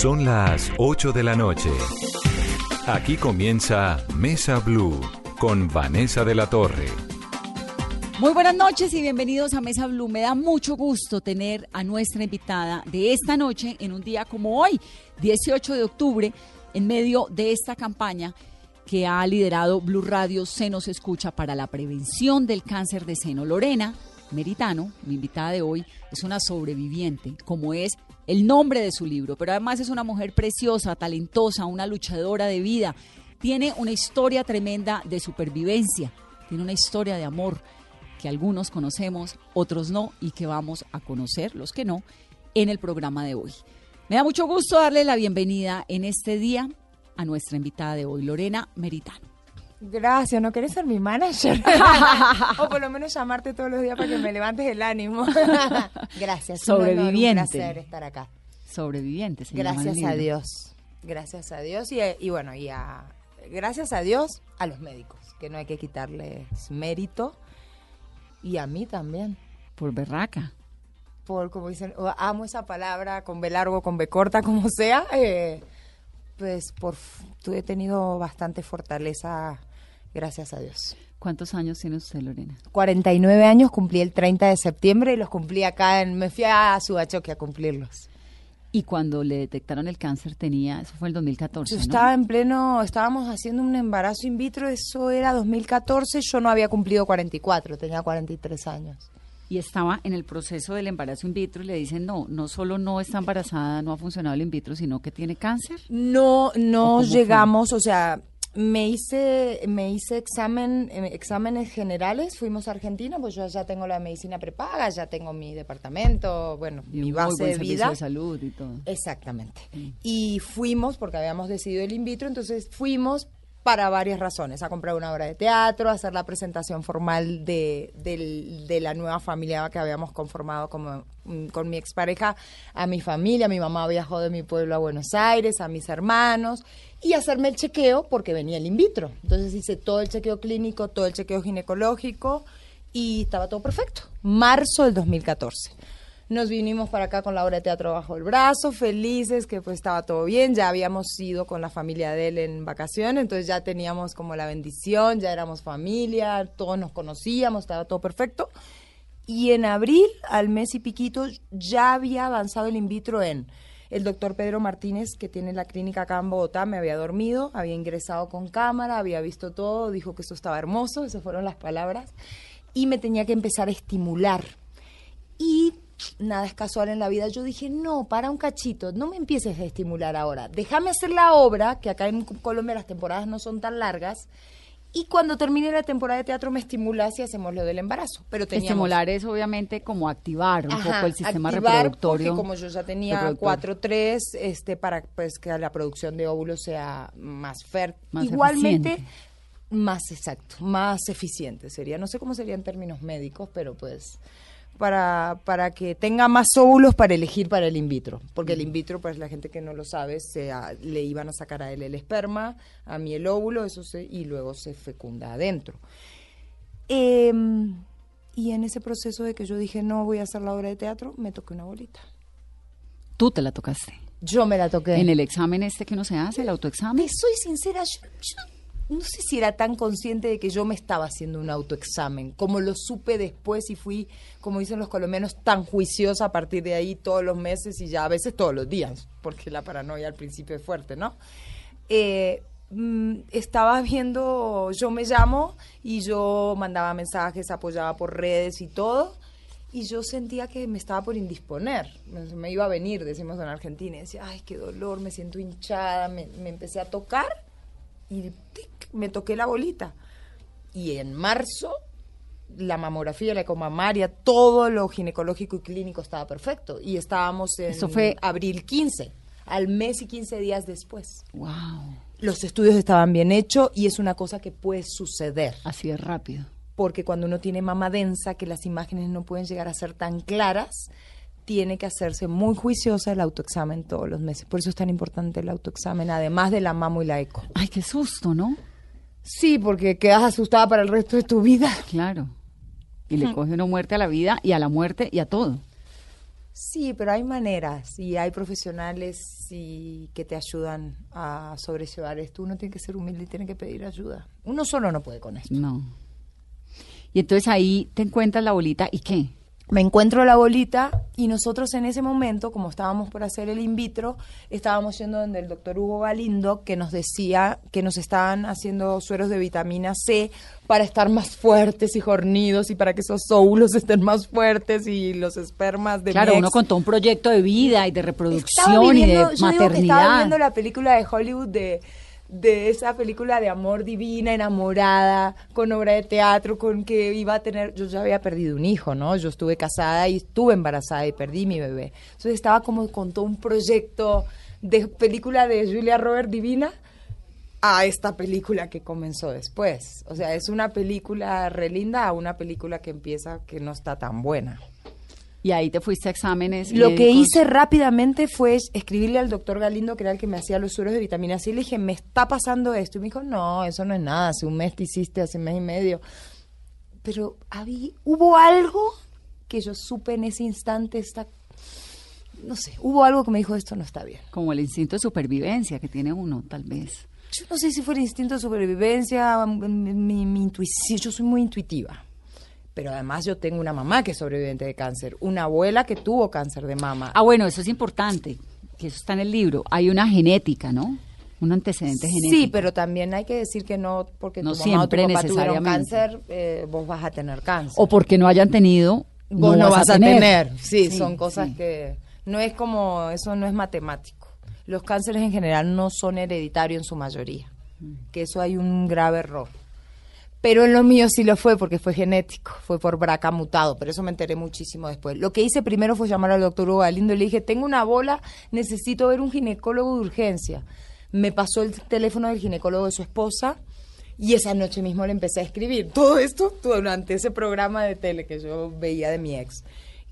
Son las 8 de la noche. Aquí comienza Mesa Blue con Vanessa de la Torre. Muy buenas noches y bienvenidos a Mesa Blue. Me da mucho gusto tener a nuestra invitada de esta noche en un día como hoy, 18 de octubre, en medio de esta campaña que ha liderado Blue Radio Se nos escucha para la prevención del cáncer de seno. Lorena Meritano, mi invitada de hoy, es una sobreviviente, como es el nombre de su libro, pero además es una mujer preciosa, talentosa, una luchadora de vida. Tiene una historia tremenda de supervivencia, tiene una historia de amor que algunos conocemos, otros no, y que vamos a conocer, los que no, en el programa de hoy. Me da mucho gusto darle la bienvenida en este día a nuestra invitada de hoy, Lorena Meritano. Gracias, ¿no quieres ser mi manager? o por lo menos llamarte todos los días para que me levantes el ánimo. Gracias. Sobreviviente. Un, placer estar acá. Sobreviviente, Gracias a Dios. Gracias a Dios y, y bueno, y a, gracias a Dios a los médicos, que no hay que quitarles mérito. Y a mí también. Por berraca. Por, como dicen, amo esa palabra con B largo, con B corta, como sea. Eh, pues por he tenido bastante fortaleza gracias a Dios. ¿Cuántos años tiene usted, Lorena? 49 años, cumplí el 30 de septiembre y los cumplí acá, en, me fui a Subachoque a cumplirlos. Y cuando le detectaron el cáncer tenía, eso fue el 2014. Yo estaba en pleno, estábamos haciendo un embarazo in vitro, eso era 2014, yo no había cumplido 44, tenía 43 años y estaba en el proceso del embarazo in vitro y le dicen, no, no solo no está embarazada, no ha funcionado el in vitro, sino que tiene cáncer? No, no llegamos, o sea, me hice, me hice examen, eh, exámenes generales, fuimos a Argentina, pues yo ya tengo la medicina prepaga, ya tengo mi departamento, bueno, mi base de vida. de salud y todo. Exactamente. Y fuimos, porque habíamos decidido el in vitro, entonces fuimos para varias razones, a comprar una obra de teatro, a hacer la presentación formal de, de, la nueva familia que habíamos conformado como, mm, con mi expareja, a mi familia, mi mamá viajó de mi pueblo a Buenos Aires, a mis hermanos, y hacerme el chequeo porque venía el in vitro. Entonces hice todo el chequeo clínico, todo el chequeo ginecológico y estaba todo perfecto. Marzo del 2014 nos vinimos para acá con la obra de teatro bajo el brazo, felices que pues estaba todo bien, ya habíamos ido con la familia de él en vacaciones, entonces ya teníamos como la bendición, ya éramos familia, todos nos conocíamos, estaba todo perfecto. Y en abril, al mes y piquito, ya había avanzado el in vitro en el doctor Pedro Martínez, que tiene la clínica acá en Bogotá, me había dormido, había ingresado con cámara, había visto todo, dijo que eso estaba hermoso, esas fueron las palabras, y me tenía que empezar a estimular. Y nada es casual en la vida, yo dije, no, para un cachito, no me empieces a estimular ahora, déjame hacer la obra, que acá en Colombia las temporadas no son tan largas, y cuando termine la temporada de teatro me estimulas y hacemos lo del embarazo. Pero Estimular es obviamente como activar un poco el sistema reproductorio. Porque como yo ya tenía 4-3, este, para pues que la producción de óvulos sea más fértil. Igualmente, más exacto, más eficiente sería. No sé cómo sería en términos médicos, pero pues para, para que tenga más óvulos para elegir para el in vitro. Porque el in vitro, pues la gente que no lo sabe, se, le iban a sacar a él el esperma, a mí el óvulo, eso se, y luego se fecunda adentro. Em, y en ese proceso de que yo dije, no voy a hacer la obra de teatro, me toqué una bolita. ¿Tú te la tocaste? Yo me la toqué. ¿En el examen este que no se hace, el autoexamen? soy sincera, yo no sé si era tan consciente de que yo me estaba haciendo un autoexamen, como lo supe después y fui, como dicen los colombianos, tan juiciosa a partir de ahí todos los meses y ya a veces todos los días, porque la paranoia al principio es fuerte, ¿no? Eh, mm, estaba viendo, yo me llamo y yo mandaba mensajes, apoyaba por redes y todo, y yo sentía que me estaba por indisponer, me, iba a venir, decimos en Argentina, y decía, ay, qué dolor, me siento hinchada, me, me empecé a tocar y me toqué la bolita. Y en marzo, la mamografía, la ecomamaria, todo lo ginecológico y clínico estaba perfecto. Y estábamos en Eso fue abril 15, al mes y 15 días después. ¡Wow! Los estudios estaban bien hechos y es una cosa que puede suceder. Así es rápido. Porque cuando uno tiene mama densa, que las imágenes no pueden llegar a ser tan claras, tiene que hacerse muy juiciosa el autoexamen todos los meses. Por eso es tan importante el autoexamen, además de la mamo y la eco. Ay, qué susto, ¿no? Sí, porque quedas asustada para el resto de tu vida. Claro. Y le coge una muerte a la vida y a la muerte y a todo. Sí, pero hay maneras y hay profesionales y que te ayudan a sobrellevar esto. Uno tiene que ser humilde y tiene que pedir ayuda. Uno solo no puede con esto. No. Y entonces ahí te encuentras la bolita y qué? Me encuentro la bolita y nosotros en ese momento, como estábamos por hacer el in vitro, estábamos yendo donde el doctor Hugo Galindo, que nos decía que nos estaban haciendo sueros de vitamina C para estar más fuertes y jornidos y para que esos óvulos estén más fuertes y los espermas de Claro, uno contó un proyecto de vida y de reproducción y de yo maternidad. que estaba viendo la película de Hollywood de de esa película de amor divina, enamorada, con obra de teatro, con que iba a tener, yo ya había perdido un hijo, ¿no? Yo estuve casada y estuve embarazada y perdí mi bebé. Entonces estaba como con todo un proyecto de película de Julia Robert divina a esta película que comenzó después. O sea, es una película relinda a una película que empieza que no está tan buena. Y ahí te fuiste a exámenes. Lo que hice rápidamente fue escribirle al doctor Galindo, que era el que me hacía los sueros de vitamina C, y le dije, me está pasando esto. Y me dijo, no, eso no es nada, hace un mes te hiciste, hace un mes y medio. Pero había, hubo algo que yo supe en ese instante, esta, no sé, hubo algo que me dijo, esto no está bien. Como el instinto de supervivencia que tiene uno, tal vez. Yo no sé si fue el instinto de supervivencia, mi, mi intuición, yo soy muy intuitiva pero además yo tengo una mamá que es sobreviviente de cáncer, una abuela que tuvo cáncer de mama. Ah, bueno, eso es importante, que eso está en el libro. Hay una genética, ¿no? Un antecedente genético. Sí, pero también hay que decir que no porque tu mamá o tu papá tuvieron cáncer, eh, vos vas a tener cáncer. O porque no hayan tenido, vos no, vas, a tener. Sí, son cosas que no es como eso no es matemático. Los cánceres en general no son hereditarios en su mayoría, mm. que eso hay un grave error. Pero en lo mío sí lo fue porque fue genético, fue por BRCA mutado, pero eso me enteré muchísimo después. Lo que hice primero fue llamar al doctor Hugo Galindo y le dije, tengo una bola, necesito ver un ginecólogo de urgencia. Me pasó el teléfono del ginecólogo de su esposa y esa noche mismo le empecé a escribir todo esto durante ese programa de tele que yo veía de mi ex.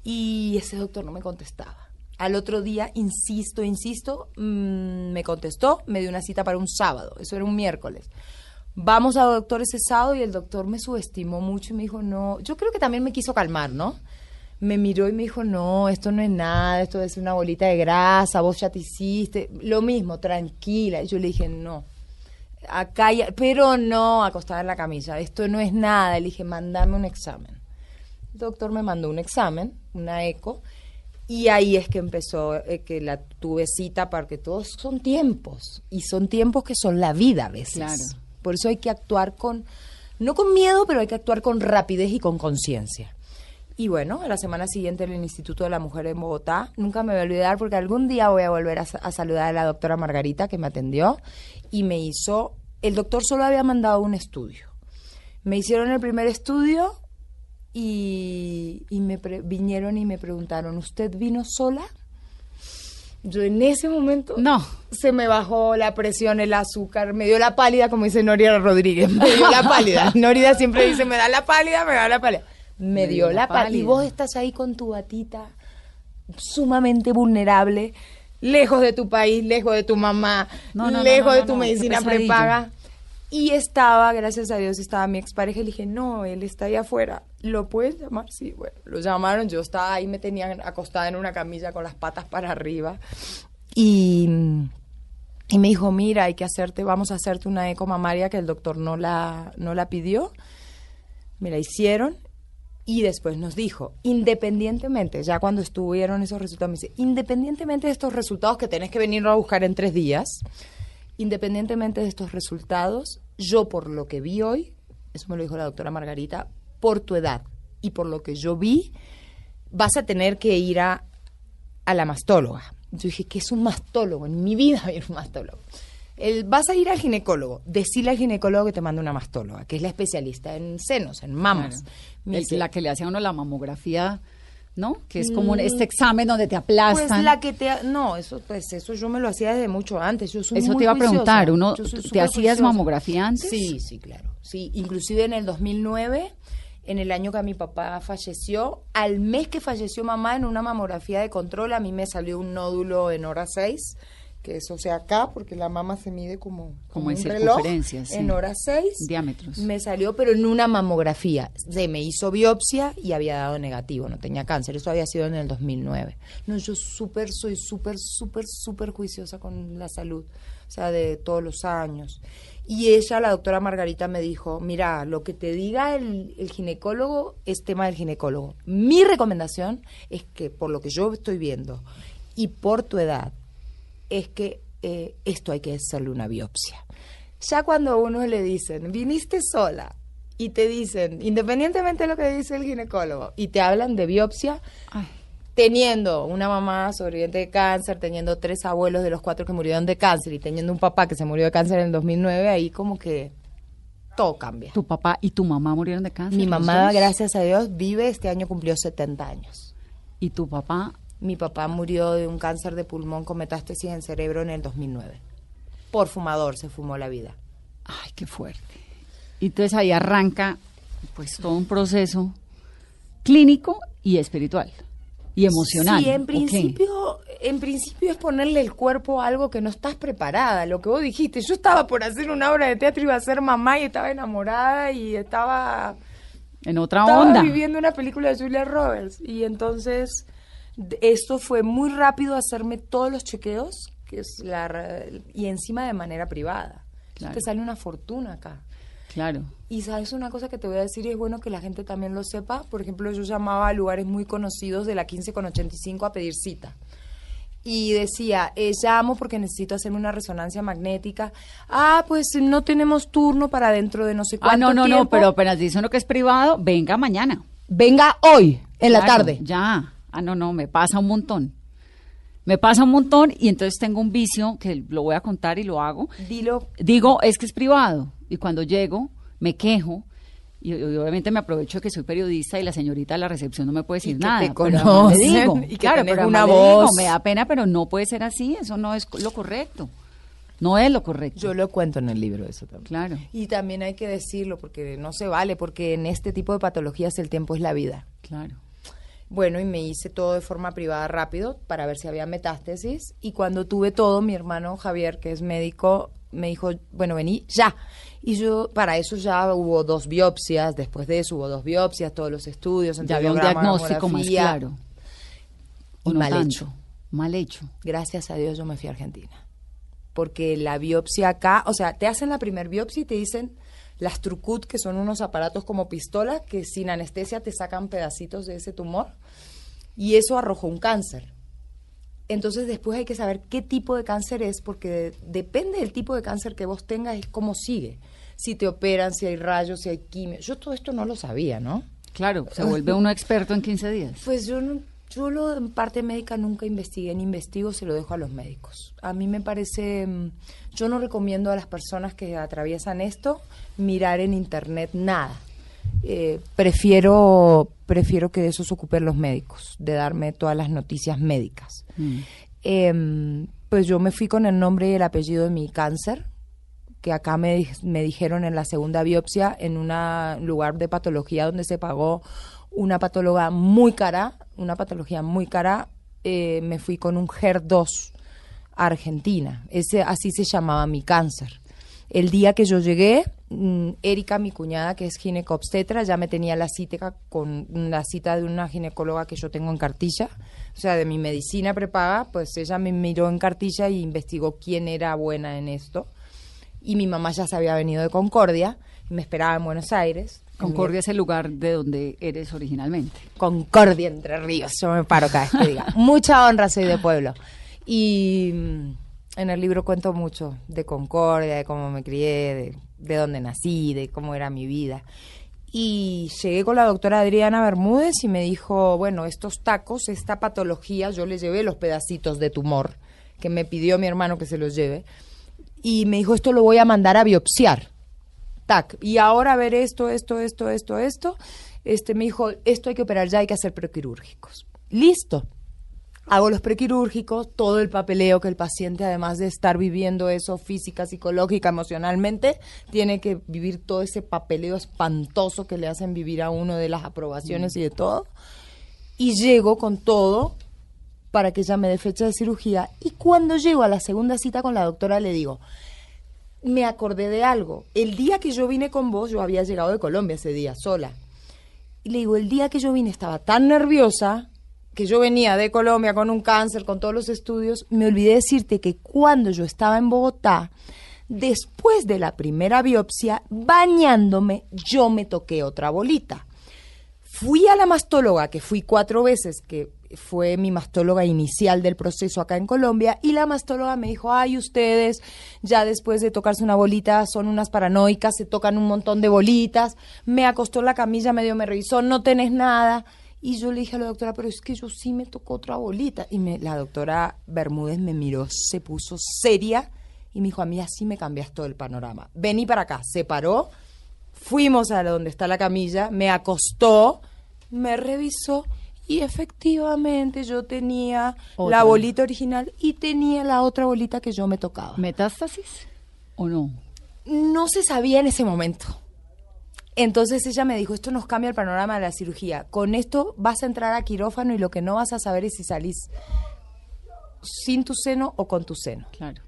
Y ese doctor no me contestaba. Al otro día, insisto, insisto, mm, me contestó, me dio una cita para un sábado, eso era un miércoles. Vamos al doctor ese sábado y el doctor me subestimó mucho y me dijo, no, yo creo que también me quiso calmar, ¿no? Me miró y me dijo, no, esto no es nada, esto es una bolita de grasa, vos ya te hiciste, lo mismo, tranquila. Y yo le dije, no, acá, pero no, acostada en la camisa, esto no es nada. Le dije, mándame un examen. El doctor me mandó un examen, una eco, y ahí es que empezó, eh, que la tuve cita, porque todos son tiempos, y son tiempos que son la vida a veces. Claro. Por eso hay que actuar con, no con miedo, pero hay que actuar con rapidez y con conciencia. Y bueno, la semana siguiente en el Instituto de la Mujer en Bogotá, nunca me voy a olvidar porque algún día voy a volver a, saludar a la doctora Margarita que me atendió y me hizo, el doctor solo había mandado un estudio. Me hicieron el primer estudio y, me vinieron y me preguntaron, ¿usted vino sola? Yo en ese momento no. se me bajó la presión, el azúcar, me dio la pálida, como dice Noria Rodríguez, me dio la pálida. Noria siempre dice, me da la pálida, me da la pálida. Me, dio, la, pálida. Y vos estás ahí con tu batita, sumamente vulnerable, lejos de tu país, lejos de tu mamá, lejos de tu medicina prepaga. Y estaba, gracias a Dios, estaba mi expareja y le dije, no, él está ahí afuera. ¿Lo puedes llamar? Sí, bueno, lo llamaron. Yo estaba ahí, me tenían acostada en una camilla con las patas para arriba. Y, y me dijo, mira, hay que hacerte, vamos a hacerte una eco mamaria que el doctor no la, no la pidió. Me la hicieron y después nos dijo, independientemente, ya cuando estuvieron esos resultados, me dice, independientemente de estos resultados que tenés que venir a buscar en tres días, independientemente de estos resultados, yo por lo que vi hoy, eso me lo dijo la doctora Margarita, por tu edad y por lo que yo vi, vas a tener que ir a, a la mastóloga. Yo dije, ¿qué es un mastólogo? En mi vida vi un mastólogo. El, vas a ir al ginecólogo, decirle al ginecólogo que te manda una mastóloga, que es la especialista en senos, en mamas. la que le hace a uno la mamografía ¿no? Que es como mm. este examen donde te aplastan. Pues la que te no, eso pues eso yo me lo hacía desde mucho antes. Yo eso te iba a preguntar, uno te hacías mamografía antes? Sí, sí, claro. Sí, inclusive en el 2009 en el año que mi papá falleció, al mes que falleció mamá en una mamografía de control, a mí me salió un nódulo en hora 6 que es, o sea, acá, porque la mama se mide como, Como en un reloj, sí. en hora 6. Diámetros. Me salió, pero en una mamografía. Se me hizo biopsia y había dado negativo, no tenía cáncer. Eso había sido en el 2009. No, yo súper, soy súper, súper, súper juiciosa con la salud, o sea, de todos los años. Y ella, la doctora Margarita, me dijo, mira, lo que te diga el, el ginecólogo es tema del ginecólogo. Mi recomendación es que, por lo que yo estoy viendo y por tu edad, es que eh, esto hay que hacerle una biopsia. Ya cuando a uno le dicen, viniste sola, y te dicen, independientemente de lo que dice el ginecólogo, y te hablan de biopsia, Ay, teniendo una mamá sobreviviente de cáncer, teniendo tres abuelos de los cuatro que murieron de cáncer y teniendo un papá que se murió de cáncer en el 2009, ahí como que todo cambia. tu papá y tu mamá murieron de cáncer. Mi mamá, gracias a Dios, vive, este año cumplió 70 años. Y tu papá, Mi papá murió de un cáncer de pulmón con metástasis en cerebro en el 2009. Por fumador se fumó la vida. ay, qué fuerte. Y entonces ahí arranca pues todo un proceso clínico y espiritual y emocional. Sí, en principio, en principio es ponerle el cuerpo a algo que no estás preparada. Lo que vos dijiste, yo estaba por hacer una obra de teatro, iba a ser mamá y estaba enamorada y estaba, En otra estaba onda. viviendo una película de Julia Roberts. Y entonces esto fue muy rápido hacerme todos los chequeos que es la, y encima de manera privada. Claro. Te sale una fortuna acá. Claro. Y sabes una cosa que te voy a decir y es bueno que la gente también lo sepa. Por ejemplo, yo llamaba a lugares muy conocidos de la 15 con 85 a pedir cita. Y decía, eh, llamo porque necesito hacerme una resonancia magnética. Ah, pues no tenemos turno para dentro de no sé cuánto Ah, no, no, no, pero apenas dice uno que es privado, venga mañana. Venga hoy, en la tarde. Ya. Ah, no, no, me pasa un montón. Me pasa un montón y entonces tengo un vicio que lo voy a contar y lo hago. Dilo. Digo, es que es privado. Y cuando llego, me quejo. Y, y obviamente me aprovecho de que soy periodista y la señorita de la recepción no me puede decir Y que nada. te conocen digo, y que claro, pero una digo, voz. me da pena, pero no puede ser así. Eso no es lo correcto. No es lo correcto. Yo lo cuento en el libro eso también. Claro. Y también hay que decirlo porque no se vale, porque en este tipo de patologías el tiempo es la vida. Claro. Bueno, y me hice todo de forma privada rápido para ver si había metástasis. Y cuando tuve todo, mi hermano Javier, que es médico, me dijo, bueno, vení ya. Y yo, para eso ya hubo dos biopsias, después de eso hubo dos biopsias, todos los estudios, Ya había un diagnóstico más claro. Y no mal tanto. hecho. Mal hecho. Gracias a Dios yo me fui a Argentina. Porque la biopsia acá, o sea, te hacen la primer biopsia y te dicen las trucut, que son unos aparatos como pistola, que sin anestesia te sacan pedacitos de ese tumor. Y eso arrojó un cáncer. Entonces después hay que saber qué tipo de cáncer es, porque depende del tipo de cáncer que vos tengas, es cómo sigue. Si te operan, si hay rayos, si hay quimio. Yo todo esto no lo sabía, ¿no? Claro, se vuelve uno experto en 15 días. Pues yo no, yo lo en parte médica nunca investigué, ni investigo, se lo dejo a los médicos. A mí me parece, mm, yo no recomiendo a las personas que atraviesan esto mirar en internet nada. Eh, prefiero, prefiero que de eso se ocupen los médicos, de darme todas las noticias médicas. Mm. Em, pues yo me fui con el nombre y el apellido de mi cáncer, que acá me, me dijeron en la segunda biopsia, en un lugar de patología donde se pagó una patóloga muy cara, una patología muy cara, eh, me fui con un HER2 a Argentina. Ese, así se llamaba mi cáncer. El día que yo llegué, mm, Erika, mi cuñada, que es ginecobstetra, ya me tenía la cita con la cita de una ginecóloga que yo tengo en cartilla, o sea, de mi medicina prepaga, pues ella me miró en cartilla y investigó quién era buena en esto. Y mi mamá ya se había venido de Concordia, me esperaba en Buenos Aires. Concordia es el lugar de donde eres originalmente. Concordia Entre Ríos, yo me paro cada vez que diga. Mucha honra soy de pueblo. Y mm, en el libro cuento mucho de Concordia, de cómo me crié, de, de dónde nací, de cómo era mi vida. Y llegué con la doctora Adriana Bermúdez y me dijo, bueno, estos tacos, esta patología, yo le llevé los pedacitos de tumor que me pidió mi hermano que se los lleve. Y me dijo, esto lo voy a mandar a biopsiar y ahora ver esto, esto, esto, esto, esto, este me dijo, esto hay que operar ya, hay que hacer prequirúrgicos. Listo. Hago los prequirúrgicos, todo el papeleo que el paciente, además de estar viviendo eso física, psicológica, emocionalmente, tiene que vivir todo ese papeleo espantoso que le hacen vivir a uno de las aprobaciones y de todo. Y llego con todo para que ella me dé fecha de cirugía. Y cuando llego a la segunda cita con la doctora le digo, me acordé de algo. El día que yo vine con vos, yo había llegado de Colombia ese día, sola. Y le digo, el día que yo vine estaba tan nerviosa que yo venía de Colombia con un cáncer, con todos los estudios, me olvidé decirte que cuando yo estaba en Bogotá, después de la primera biopsia, bañándome, yo me toqué otra bolita. Fui a la mastóloga, que fui cuatro veces, que fue mi mastóloga inicial del proceso acá en Colombia, y la mastóloga me dijo, ay, ustedes ya después de tocarse una bolita son unas paranoicas, se tocan un montón de bolitas, me acostó la camilla, medio me revisó, no tenés nada. Y yo le dije a la doctora, pero es que yo sí me tocó otra bolita. Y la doctora Bermúdez me miró, se puso seria y me dijo, a mí así me cambias todo el panorama. Vení para acá, se paró, fuimos a donde está la camilla, me acostó, me revisó y efectivamente yo tenía Otra. la bolita original y tenía la otra bolita que yo me tocaba. ¿Metástasis o no? No se sabía en ese momento. Entonces ella me dijo, esto nos cambia el panorama de la cirugía. Con esto vas a entrar a quirófano y lo que no vas a saber es si salís sin tu seno o con tu seno. Claro.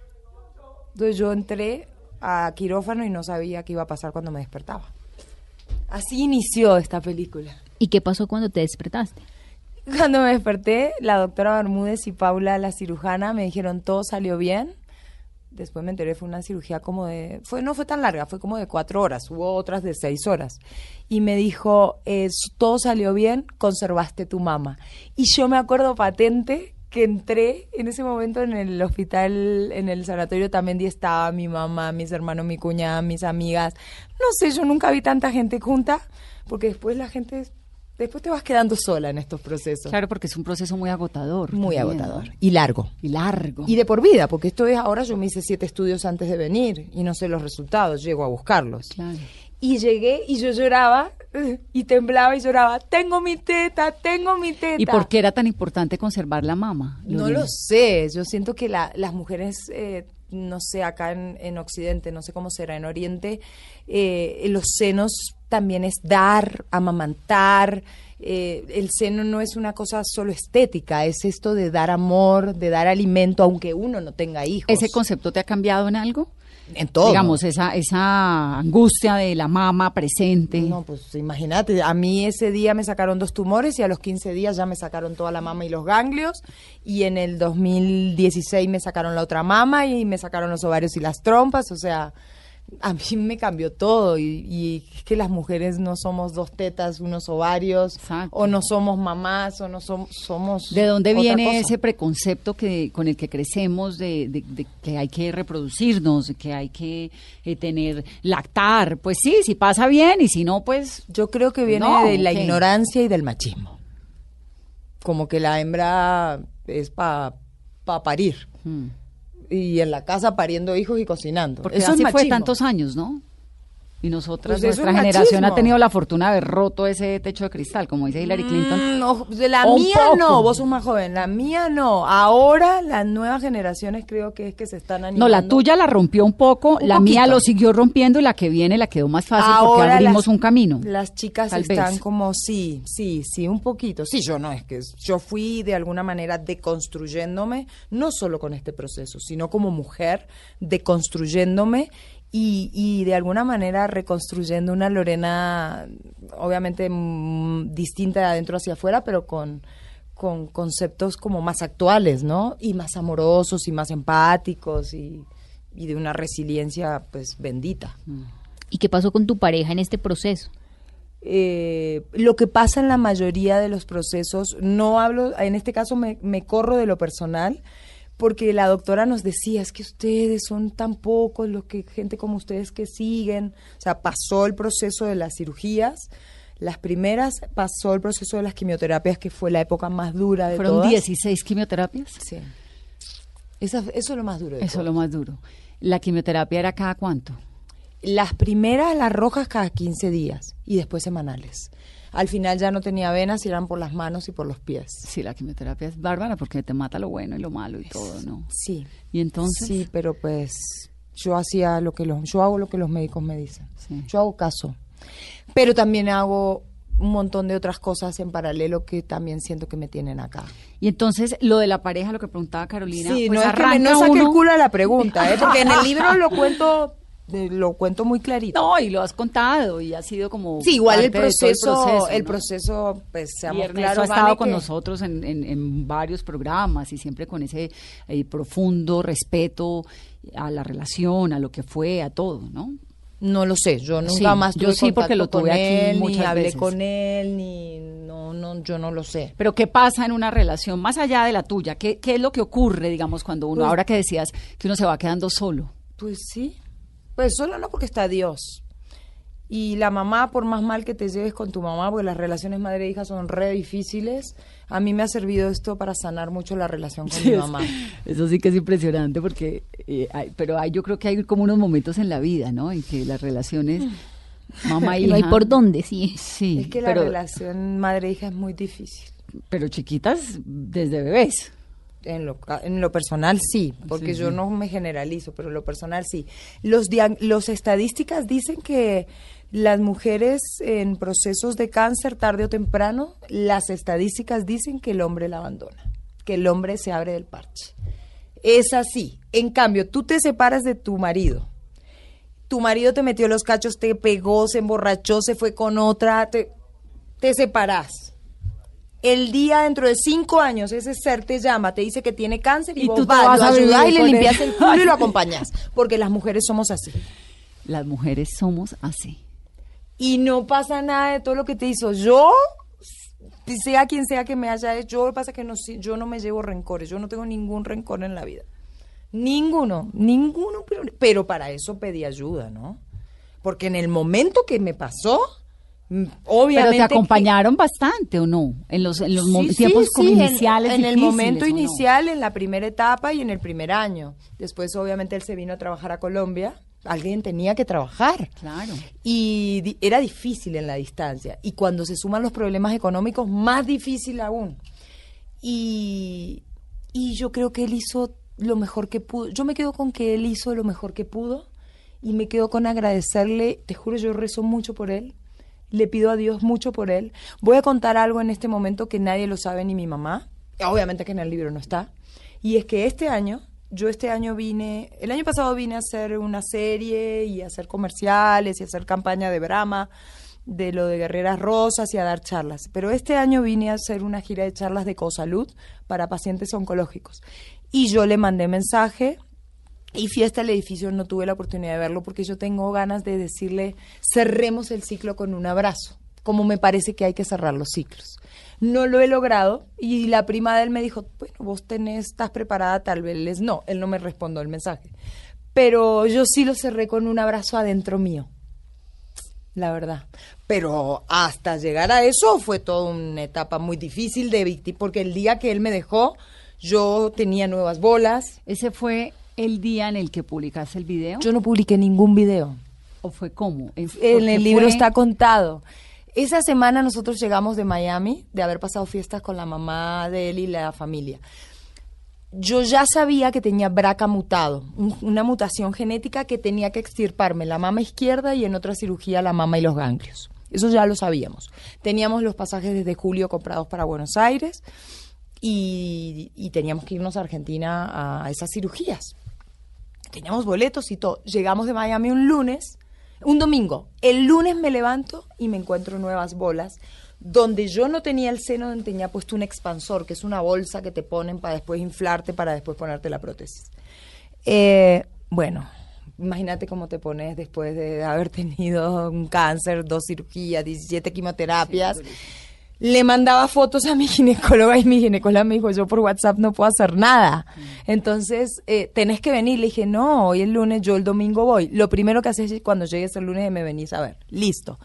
Entonces yo entré a quirófano y no sabía qué iba a pasar cuando me despertaba. Así inició esta película. ¿Y qué pasó cuando te despertaste? Cuando me desperté, la doctora Bermúdez y Paula, la cirujana, me dijeron todo salió bien. Después me enteré, fue una cirugía como de... fue No fue tan larga, fue como de cuatro horas. Hubo otras de seis horas. Y me dijo, eh, todo salió bien, conservaste tu mama. Y yo me acuerdo patente que entré en ese momento en el hospital, en el sanatorio también estaba mi mamá, mis hermanos, mi cuñada, mis amigas. No sé, yo nunca vi tanta gente junta, porque después la gente... Después te vas quedando sola en estos procesos. Claro, porque es un proceso muy agotador. Muy también, agotador. ¿no? Y largo. Y largo. Y de por vida, porque esto es ahora yo me hice siete estudios antes de venir y no sé los resultados, llego a buscarlos. Claro. Y llegué y yo lloraba y temblaba y lloraba, tengo mi teta, tengo mi teta. ¿Y por qué era tan importante conservar la mama? No lo sé, yo siento que la- las mujeres, eh, no sé, acá en, en Occidente, no sé cómo será en Oriente, eh, los senos también es dar, amamantar. eh, el seno no es una cosa solo estética, es esto de dar amor, de dar alimento, aunque uno no tenga hijos. ¿Ese concepto te ha cambiado en algo? En todo. Digamos, esa, esa angustia de la mama presente. No, pues imagínate, a mí ese día me sacaron dos tumores y a los 15 días ya me sacaron toda la mama y los ganglios y en el 2016 me sacaron la otra mama y me sacaron los ovarios y las trompas, o sea, a mí me cambió todo y, y es que las mujeres no somos dos tetas, unos ovarios, Exacto. o no somos mamás, o no som- somos... ¿De dónde viene cosa. ese preconcepto que con el que crecemos de, de- de que hay que reproducirnos, que hay que eh, tener, lactar? Pues sí, si pasa bien y si no, pues Yo creo que viene No, de la ignorancia y del machismo. Como que la hembra es para parir. hmm. Y en la casa pariendo hijos y cocinando. porque Eso así es fue tantos años, ¿no? Y nosotras, Pues nuestra es generación machismo. ha tenido la fortuna de haber roto ese techo de cristal, como dice Hillary Clinton. Mm, no, de la mía no, vos sos más joven. La mía no. Ahora las nuevas generaciones creo que es que se están animando. No, la tuya la rompió un poco, Un la mía lo siguió rompiendo y la que viene la quedó más fácil porque abrimos las- un camino. Las chicas Tal están vez. como, sí, sí, sí, un poquito. Sí, yo no, es que yo fui de alguna manera deconstruyéndome, no solo con este proceso, sino como mujer, deconstruyéndome y, y de alguna manera reconstruyendo una Lorena, obviamente mm, distinta de adentro hacia afuera, pero con con conceptos como más actuales, ¿no? Y más amorosos y más empáticos y, y de una resiliencia pues bendita. ¿Y qué pasó con tu pareja en este proceso? eh, lo que pasa en la mayoría de los procesos, no hablo, en este caso me, me corro de lo personal, porque la doctora nos decía, es que ustedes son tan pocos los que, gente como ustedes que siguen, o sea, pasó el proceso de las cirugías, las primeras, pasó el proceso de las quimioterapias, que fue la época más dura de Fueron todas. 16 quimioterapias. Sí. Esa- eso es lo más duro de Eso es lo más duro. ¿La quimioterapia era cada cuánto? Las primeras, las rojas, cada 15 días y después semanales. Al final ya no tenía venas y eran por las manos y por los pies. Sí, la quimioterapia es bárbara porque te mata lo bueno y lo malo y todo, ¿no? Sí. Y entonces, Sí, pero pues yo hacía lo que los, yo hago lo que los médicos me dicen. Sí. Yo hago caso. Pero también hago un montón de otras cosas en paralelo que también siento que me tienen acá. Y entonces, lo de la pareja, lo que preguntaba Carolina, Sí, pues no es que me no saque el culo a la pregunta, ¿eh? porque en el libro lo cuento, lo cuento muy clarito. No, y lo has contado y ha sido como Sí, igual el de todo proceso, el ¿no? proceso, pues seamos claros, ha estado con que- nosotros en, en- en varios programas y siempre con ese eh, profundo respeto a la relación, a lo que fue, a todo, ¿no? No lo sé, yo nunca Sí, más yo tuve sí, porque lo tuve con aquí él, ni muchas hablé veces. con él, ni no, no, yo no lo sé. Pero ¿qué pasa en una relación más allá de la tuya? ¿Qué, qué es lo que ocurre, digamos, cuando uno, Pues- ahora que decías que uno se va quedando solo? Pues sí, pues solo no porque está Dios. Y la mamá, por más mal que te lleves con tu mamá, porque las relaciones madre e hija son re difíciles, a mí me ha servido esto para sanar mucho la relación con Sí, mi es- mamá. Eso sí que es impresionante porque, eh, hay- pero hay, yo creo que hay como unos momentos en la vida, ¿no? En que las relaciones mamá No hay hija- por dónde, sí. Sí, es que la relación madre e hija es muy difícil. pero chiquitas desde bebés. En lo, en lo personal sí, porque Sí, yo sí. no me generalizo, pero en lo personal sí. Los, los estadísticas dicen que las mujeres en procesos de cáncer tarde o temprano, las estadísticas dicen que el hombre la abandona, que el hombre se abre del parche. Es así. En cambio, tú te separas de tu marido. Tu marido te metió los cachos, te pegó, se emborrachó, se fue con otra, te, te separás el día dentro de cinco años ese ser te llama, te dice que tiene cáncer y, Y vos tú te vas, vas lo a ayudás y le limpias el culo y lo acompañas, porque las mujeres somos así. Las mujeres somos así. Y no pasa nada de todo lo que te hizo. Yo, sea quien sea que me haya hecho, yo pasa que no, yo no me llevo rencores, yo no tengo ningún rencor en la vida. Ninguno, ninguno, pero, pero para eso pedí ayuda, ¿no? Porque en el momento que me pasó, obviamente... Pero te que- acompañaron bastante, ¿o no? En los, en los sí, tiempos como sí, en- iniciales. En, el momento inicial, en la primera etapa y en el primer año. Después, obviamente, él se vino a trabajar a Colombia. Alguien tenía que trabajar. Claro. Y di- era difícil en la distancia. Y cuando se suman los problemas económicos, más difícil aún. Y, y yo creo que él hizo lo mejor que pudo. Yo me quedo con que él hizo lo mejor que pudo. Y me quedo con agradecerle. Te juro, yo rezo mucho por él. Le pido a Dios mucho por él. Voy a contar algo en este momento que nadie lo sabe, ni mi mamá. Obviamente que en el libro no está. Y es que este año, yo este año vine, el año pasado vine a hacer una serie y a hacer comerciales y a hacer campaña de Brahma, de lo de Guerreras Rosas y a dar charlas. Pero este año vine a hacer una gira de charlas de cosalud para pacientes oncológicos. Y yo le mandé mensaje y fiesta al edificio no tuve la oportunidad de verlo porque yo tengo ganas de decirle cerremos el ciclo con un abrazo, como me parece que hay que cerrar los ciclos. No lo he logrado y la prima de él me dijo, bueno, vos tenés, estás preparada, tal vez no, él no me respondió el mensaje. Pero yo sí lo cerré con un abrazo adentro mío, la verdad. Pero hasta llegar a eso fue toda una etapa muy difícil de víctima, porque el día que él me dejó, yo tenía nuevas bolas, ¿Ese fue el día en el que publicaste el video? yo no publiqué ningún video. ¿O fue cómo? En, el libro fue- está contado. Esa semana nosotros llegamos de Miami, de haber pasado fiestas con la mamá de él y la familia. Yo ya sabía que tenía BRCA mutado, un- una mutación genética que tenía que extirparme la mama izquierda y en otra cirugía la mama y los ganglios. Eso ya lo sabíamos. Teníamos los pasajes desde julio comprados para Buenos Aires y, y teníamos que irnos a Argentina a esas cirugías teníamos boletos y todo. Llegamos de Miami un lunes, un domingo. El lunes me levanto y me encuentro nuevas bolas, donde yo no tenía el seno, donde tenía puesto un expansor, que es una bolsa que te ponen para después inflarte, para después ponerte la prótesis. Eh, bueno, imagínate cómo te pones después de haber tenido un cáncer, dos cirugías, 17 quimioterapias. Le mandaba fotos a mi ginecóloga y mi ginecóloga me dijo, yo por WhatsApp no puedo hacer nada. Entonces, eh, tenés que venir. Le dije, no, hoy el lunes, yo el domingo voy. Lo primero que haces es cuando llegues el lunes me venís a ver. Listo.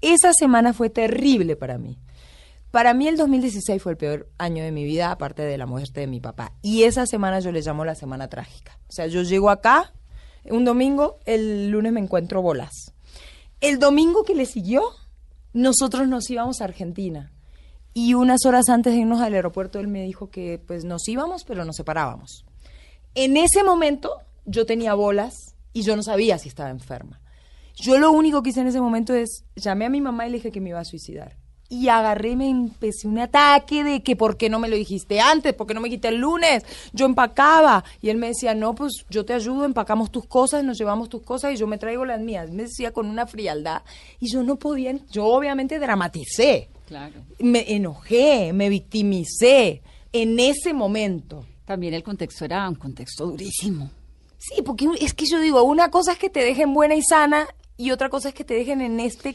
Esa semana fue terrible para mí. Para mí el 2016 fue el peor año de mi vida, aparte de la muerte de mi papá. Y esa semana yo le llamo la semana trágica. O sea, yo llego acá un domingo, el lunes me encuentro bolas. El domingo que le siguió, nosotros nos íbamos a Argentina. Y unas horas antes de irnos al aeropuerto, él me dijo que pues nos íbamos, pero nos separábamos. En ese momento yo tenía bolas y yo no sabía si estaba enferma. Yo lo único que hice en ese momento es llamé a mi mamá y le dije que me iba a suicidar. Y agarré me empecé un ataque de que por qué no me lo dijiste antes, por qué no me quité el lunes, yo empacaba y él me decía, no, pues yo te ayudo, empacamos tus cosas, nos llevamos tus cosas y yo me traigo las mías, me decía con una frialdad y yo no podía, yo obviamente dramaticé, Claro. me enojé, me victimicé en ese momento. También el contexto era un contexto durísimo. Sí, porque es que yo digo, una cosa es que te dejen buena y sana y otra cosa es que te dejen en este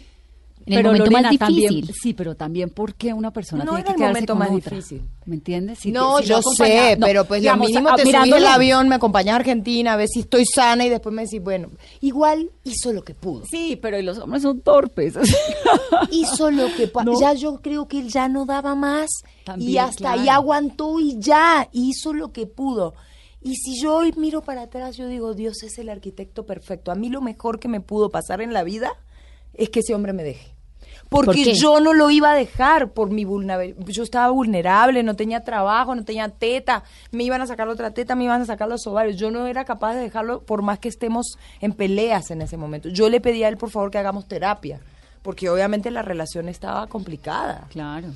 En el momento más también, difícil. sí, pero también porque una persona No tiene era que el quedarse momento con más otra. difícil. ¿Me entiendes? Si no, te- si yo sé, no, pero pues digamos, lo mínimo te subí el avión, me acompañé a Argentina, a ver si estoy sana y después me decís, bueno, igual hizo lo que pudo. Sí, pero y los hombres son torpes. Hizo lo que pudo. No. Ya yo creo que él ya no daba más y hasta ahí claro. aguantó y ya hizo lo que pudo. Y si yo hoy miro para atrás, yo digo, Dios es el arquitecto perfecto. A mí lo mejor que me pudo pasar en la vida es que ese hombre me deje. ¿Por Porque yo no lo iba a dejar por mi vulnerabilidad. Yo estaba vulnerable, no tenía trabajo, no tenía teta. Me iban a sacar otra teta, me iban a sacar los ovarios. Yo no era capaz de dejarlo por más que estemos en peleas en ese momento. Yo le pedí a él, por favor, que hagamos terapia. Porque obviamente la relación estaba complicada. claro.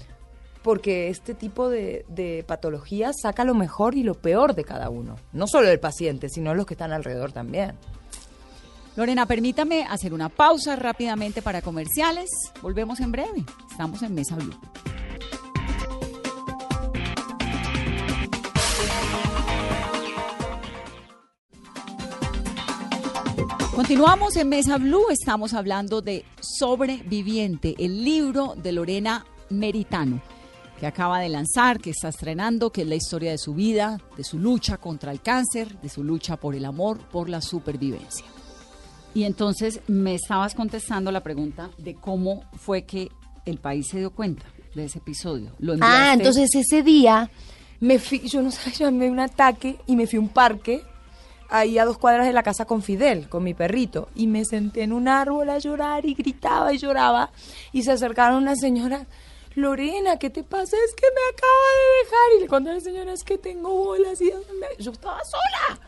Porque este tipo de, de patologías saca lo mejor y lo peor de cada uno. No solo del paciente, sino los que están alrededor también. Lorena, permítame hacer una pausa rápidamente para comerciales. Volvemos en breve. Estamos en Mesa Blue. Continuamos en Mesa Blue, estamos hablando de Sobreviviente, el libro de Lorena Meritano, que acaba de lanzar, que está estrenando, que es la historia de su vida, de su lucha contra el cáncer, de su lucha por el amor, por la supervivencia. Y entonces me estabas contestando la pregunta de cómo fue que el país se dio cuenta de ese episodio. Lo Ah, entonces ese día me fui, yo no sé, llamé un ataque y me fui a un parque ahí a dos cuadras de la casa con Fidel, con mi perrito, y me senté en un árbol a llorar y gritaba y lloraba y se acercaron unas señoras. Lorena, ¿qué te pasa? Es que me acaba de dejar. Y le conté a la señora, es que tengo bolas. Y me- yo estaba sola.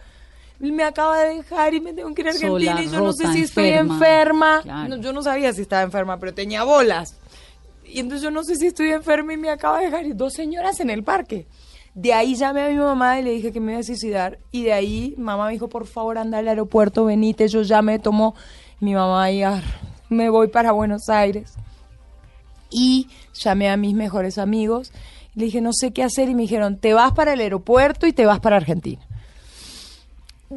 Me acaba de dejar y me tengo que ir a Sola, Argentina. y yo no sé si estoy enferma. enferma. Claro. No, yo no sabía si estaba enferma, pero tenía bolas. Y entonces yo no sé si estoy enferma y me acaba de dejar y dos señoras en el parque. De ahí llamé a mi mamá y le dije que me iba a suicidar. Y de ahí mamá me dijo, por favor, anda al aeropuerto, venite. Yo ya me tomo mi mamá y ah, me voy para Buenos Aires. Y llamé a mis mejores amigos. Y le dije, no sé qué hacer. Y me dijeron, te vas para el aeropuerto y te vas para Argentina.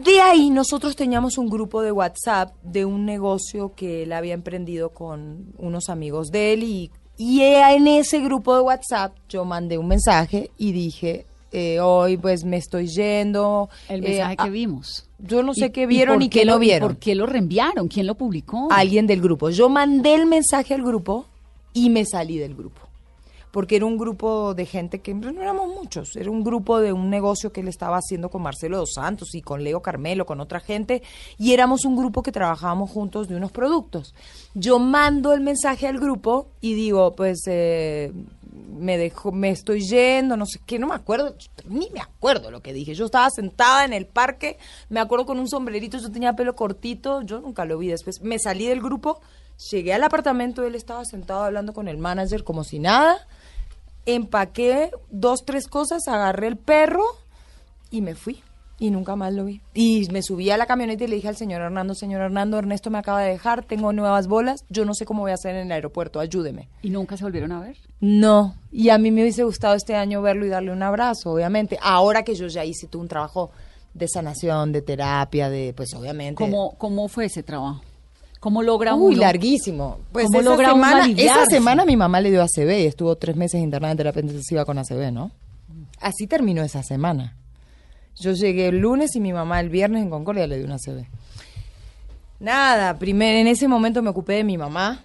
De ahí nosotros teníamos un grupo de WhatsApp de un negocio que él había emprendido con unos amigos de él y, y en ese grupo de WhatsApp yo mandé un mensaje y dije, eh, hoy pues me estoy yendo. el eh, mensaje ah, que vimos. Yo no sé ¿Y- qué vieron y qué no lo- vieron. ¿Por qué lo reenviaron? ¿Quién lo publicó? Alguien del grupo. Yo mandé el mensaje al grupo y me salí del grupo. Porque era un grupo de gente que pues, no éramos muchos, era un grupo de un negocio que él estaba haciendo con Marcelo dos Santos y con Leo Carmelo, con otra gente, y éramos un grupo que trabajábamos juntos de unos productos. Yo mando el mensaje al grupo y digo, pues eh, me dejo, me estoy yendo, no sé qué, no me acuerdo, ni me acuerdo lo que dije. Yo estaba sentada en el parque, me acuerdo con un sombrerito, yo tenía pelo cortito, yo nunca lo vi después. Me salí del grupo, llegué al apartamento, él estaba sentado hablando con el manager como si nada. Empaqué dos, tres cosas, agarré el perro y me fui. Y nunca más lo vi. Y me subí a la camioneta y le dije al señor Hernando, señor Hernando, Ernesto me acaba de dejar, tengo nuevas bolas, yo no sé cómo voy a hacer en el aeropuerto, ayúdeme. ¿Y nunca se volvieron a ver? No, y a mí me hubiese gustado este año verlo y darle un abrazo, obviamente. Ahora que yo ya hice todo un trabajo de sanación, de terapia, de, pues obviamente. ¿Cómo, cómo fue ese trabajo? ¿Cómo logra Uy, uno? larguísimo. Pues ¿Cómo esa logra semana, esa semana mi mamá le dio ACV y estuvo tres meses internada en terapia intensiva con ACV, ¿no? Así terminó esa semana. Yo llegué el lunes y mi mamá el viernes en Concordia le dio una ACV. Nada, primero en ese momento me ocupé de mi mamá.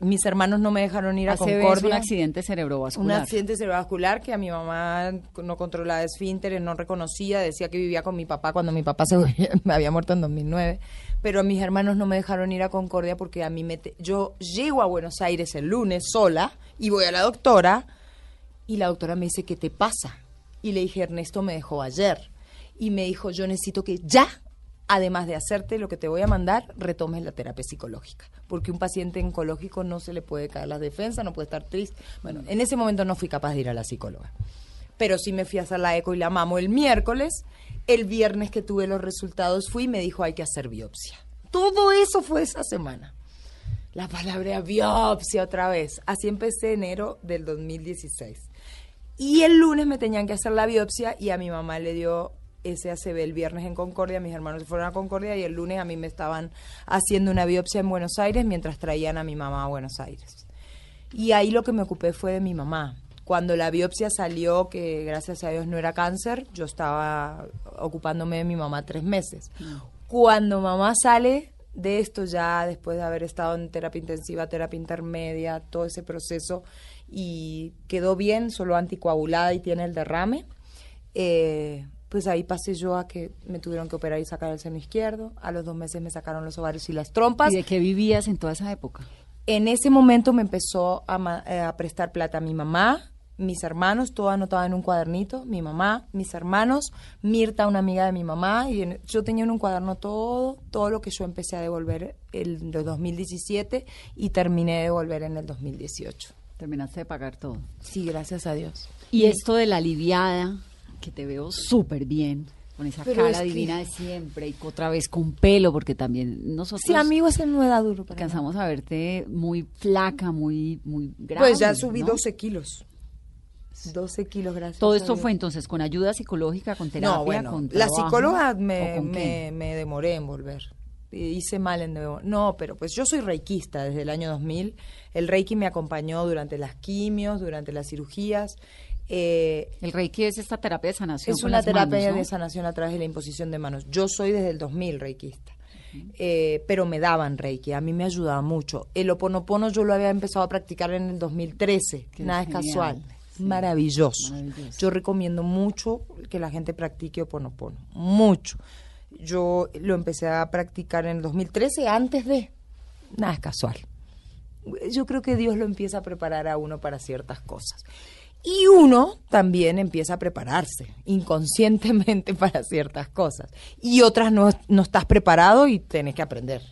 Mis hermanos no me dejaron ir a ACV es un Concordia. accidente Un cerebrovascular. accidente cerebrovascular que a mi mamá no controlaba esfínteres, no reconocía, decía que vivía con mi papá cuando mi papá se me había muerto en 2009, pero a mis hermanos no me dejaron ir a Concordia porque a mí me yo llego a Buenos Aires el lunes sola y voy a la doctora y la doctora me dice, "¿Qué te pasa?" Y le dije, "Ernesto me dejó ayer." Y me dijo, "Yo necesito que ya además de hacerte lo que te voy a mandar, retomes la terapia psicológica. Porque un paciente oncológico no se le puede caer la defensa, no puede estar triste. Bueno, en ese momento no fui capaz de ir a la psicóloga. Pero sí me fui a hacer la eco y la mamo el miércoles. El viernes que tuve los resultados fui y me dijo hay que hacer biopsia. Todo eso fue esa semana. La palabra biopsia otra vez. Así empecé enero del 2016. Y el lunes me tenían que hacer la biopsia y a mi mamá le dio ese ACV el viernes en Concordia, mis hermanos se fueron a Concordia y el lunes a mí me estaban haciendo una biopsia en Buenos Aires mientras traían a mi mamá a Buenos Aires. Y ahí lo que me ocupé fue de mi mamá. Cuando la biopsia salió, que gracias a Dios no era cáncer, yo estaba ocupándome de mi mamá tres meses. Cuando mamá sale de esto ya después de haber estado en terapia intensiva, terapia intermedia, todo ese proceso y quedó bien, solo anticoagulada y tiene el derrame, eh, pues ahí pasé yo a que me tuvieron que operar y sacar el seno izquierdo. A los dos meses me sacaron los ovarios y las trompas. ¿Y de qué vivías en toda esa época? En ese momento me empezó a, ma- eh, a prestar plata a mi mamá, mis hermanos, todo anotado en un cuadernito, mi mamá, mis hermanos, Mirta, una amiga de mi mamá, y en- yo tenía en un cuaderno todo, todo lo que yo empecé a devolver el, el 2017 y terminé de devolver en el 2018. Terminaste de pagar todo. Sí, gracias a Dios. Y esto de la aliviada, que te veo súper bien, con esa Pero cara es que- divina de siempre y otra vez con pelo, porque también nosotros Sí, amigo, ese no era duro para a verte muy flaca, muy, muy grande. Pues ya subí ¿no? 12 kilos. 12 kilos, gracias. Todo esto fue entonces con ayuda psicológica, con terapia, No, bueno, con la psicóloga ¿o me, me, me demoré en volver. Hice mal en devolver. No, pero pues yo soy reikista desde el año 2000. El reiki me acompañó durante las quimios, durante las cirugías. Eh, El Reiki es esta terapia de sanación. es una terapia manos, ¿no? de sanación a través de la imposición de manos. Yo soy desde el 2000 reikista. Eh, pero me daban reiki, a mí me ayudaba mucho. El oponopono yo lo había empezado a practicar en el 2013, Qué nada es casual. Sí. Maravilloso. Maravilloso. Yo recomiendo mucho que la gente practique oponopono, mucho. Yo lo empecé a practicar en el 2013 antes de nada es casual. Yo creo que Dios lo empieza a preparar a uno para ciertas cosas. Y uno también empieza a prepararse inconscientemente para ciertas cosas. Y otras no, no estás preparado y tenés que aprender.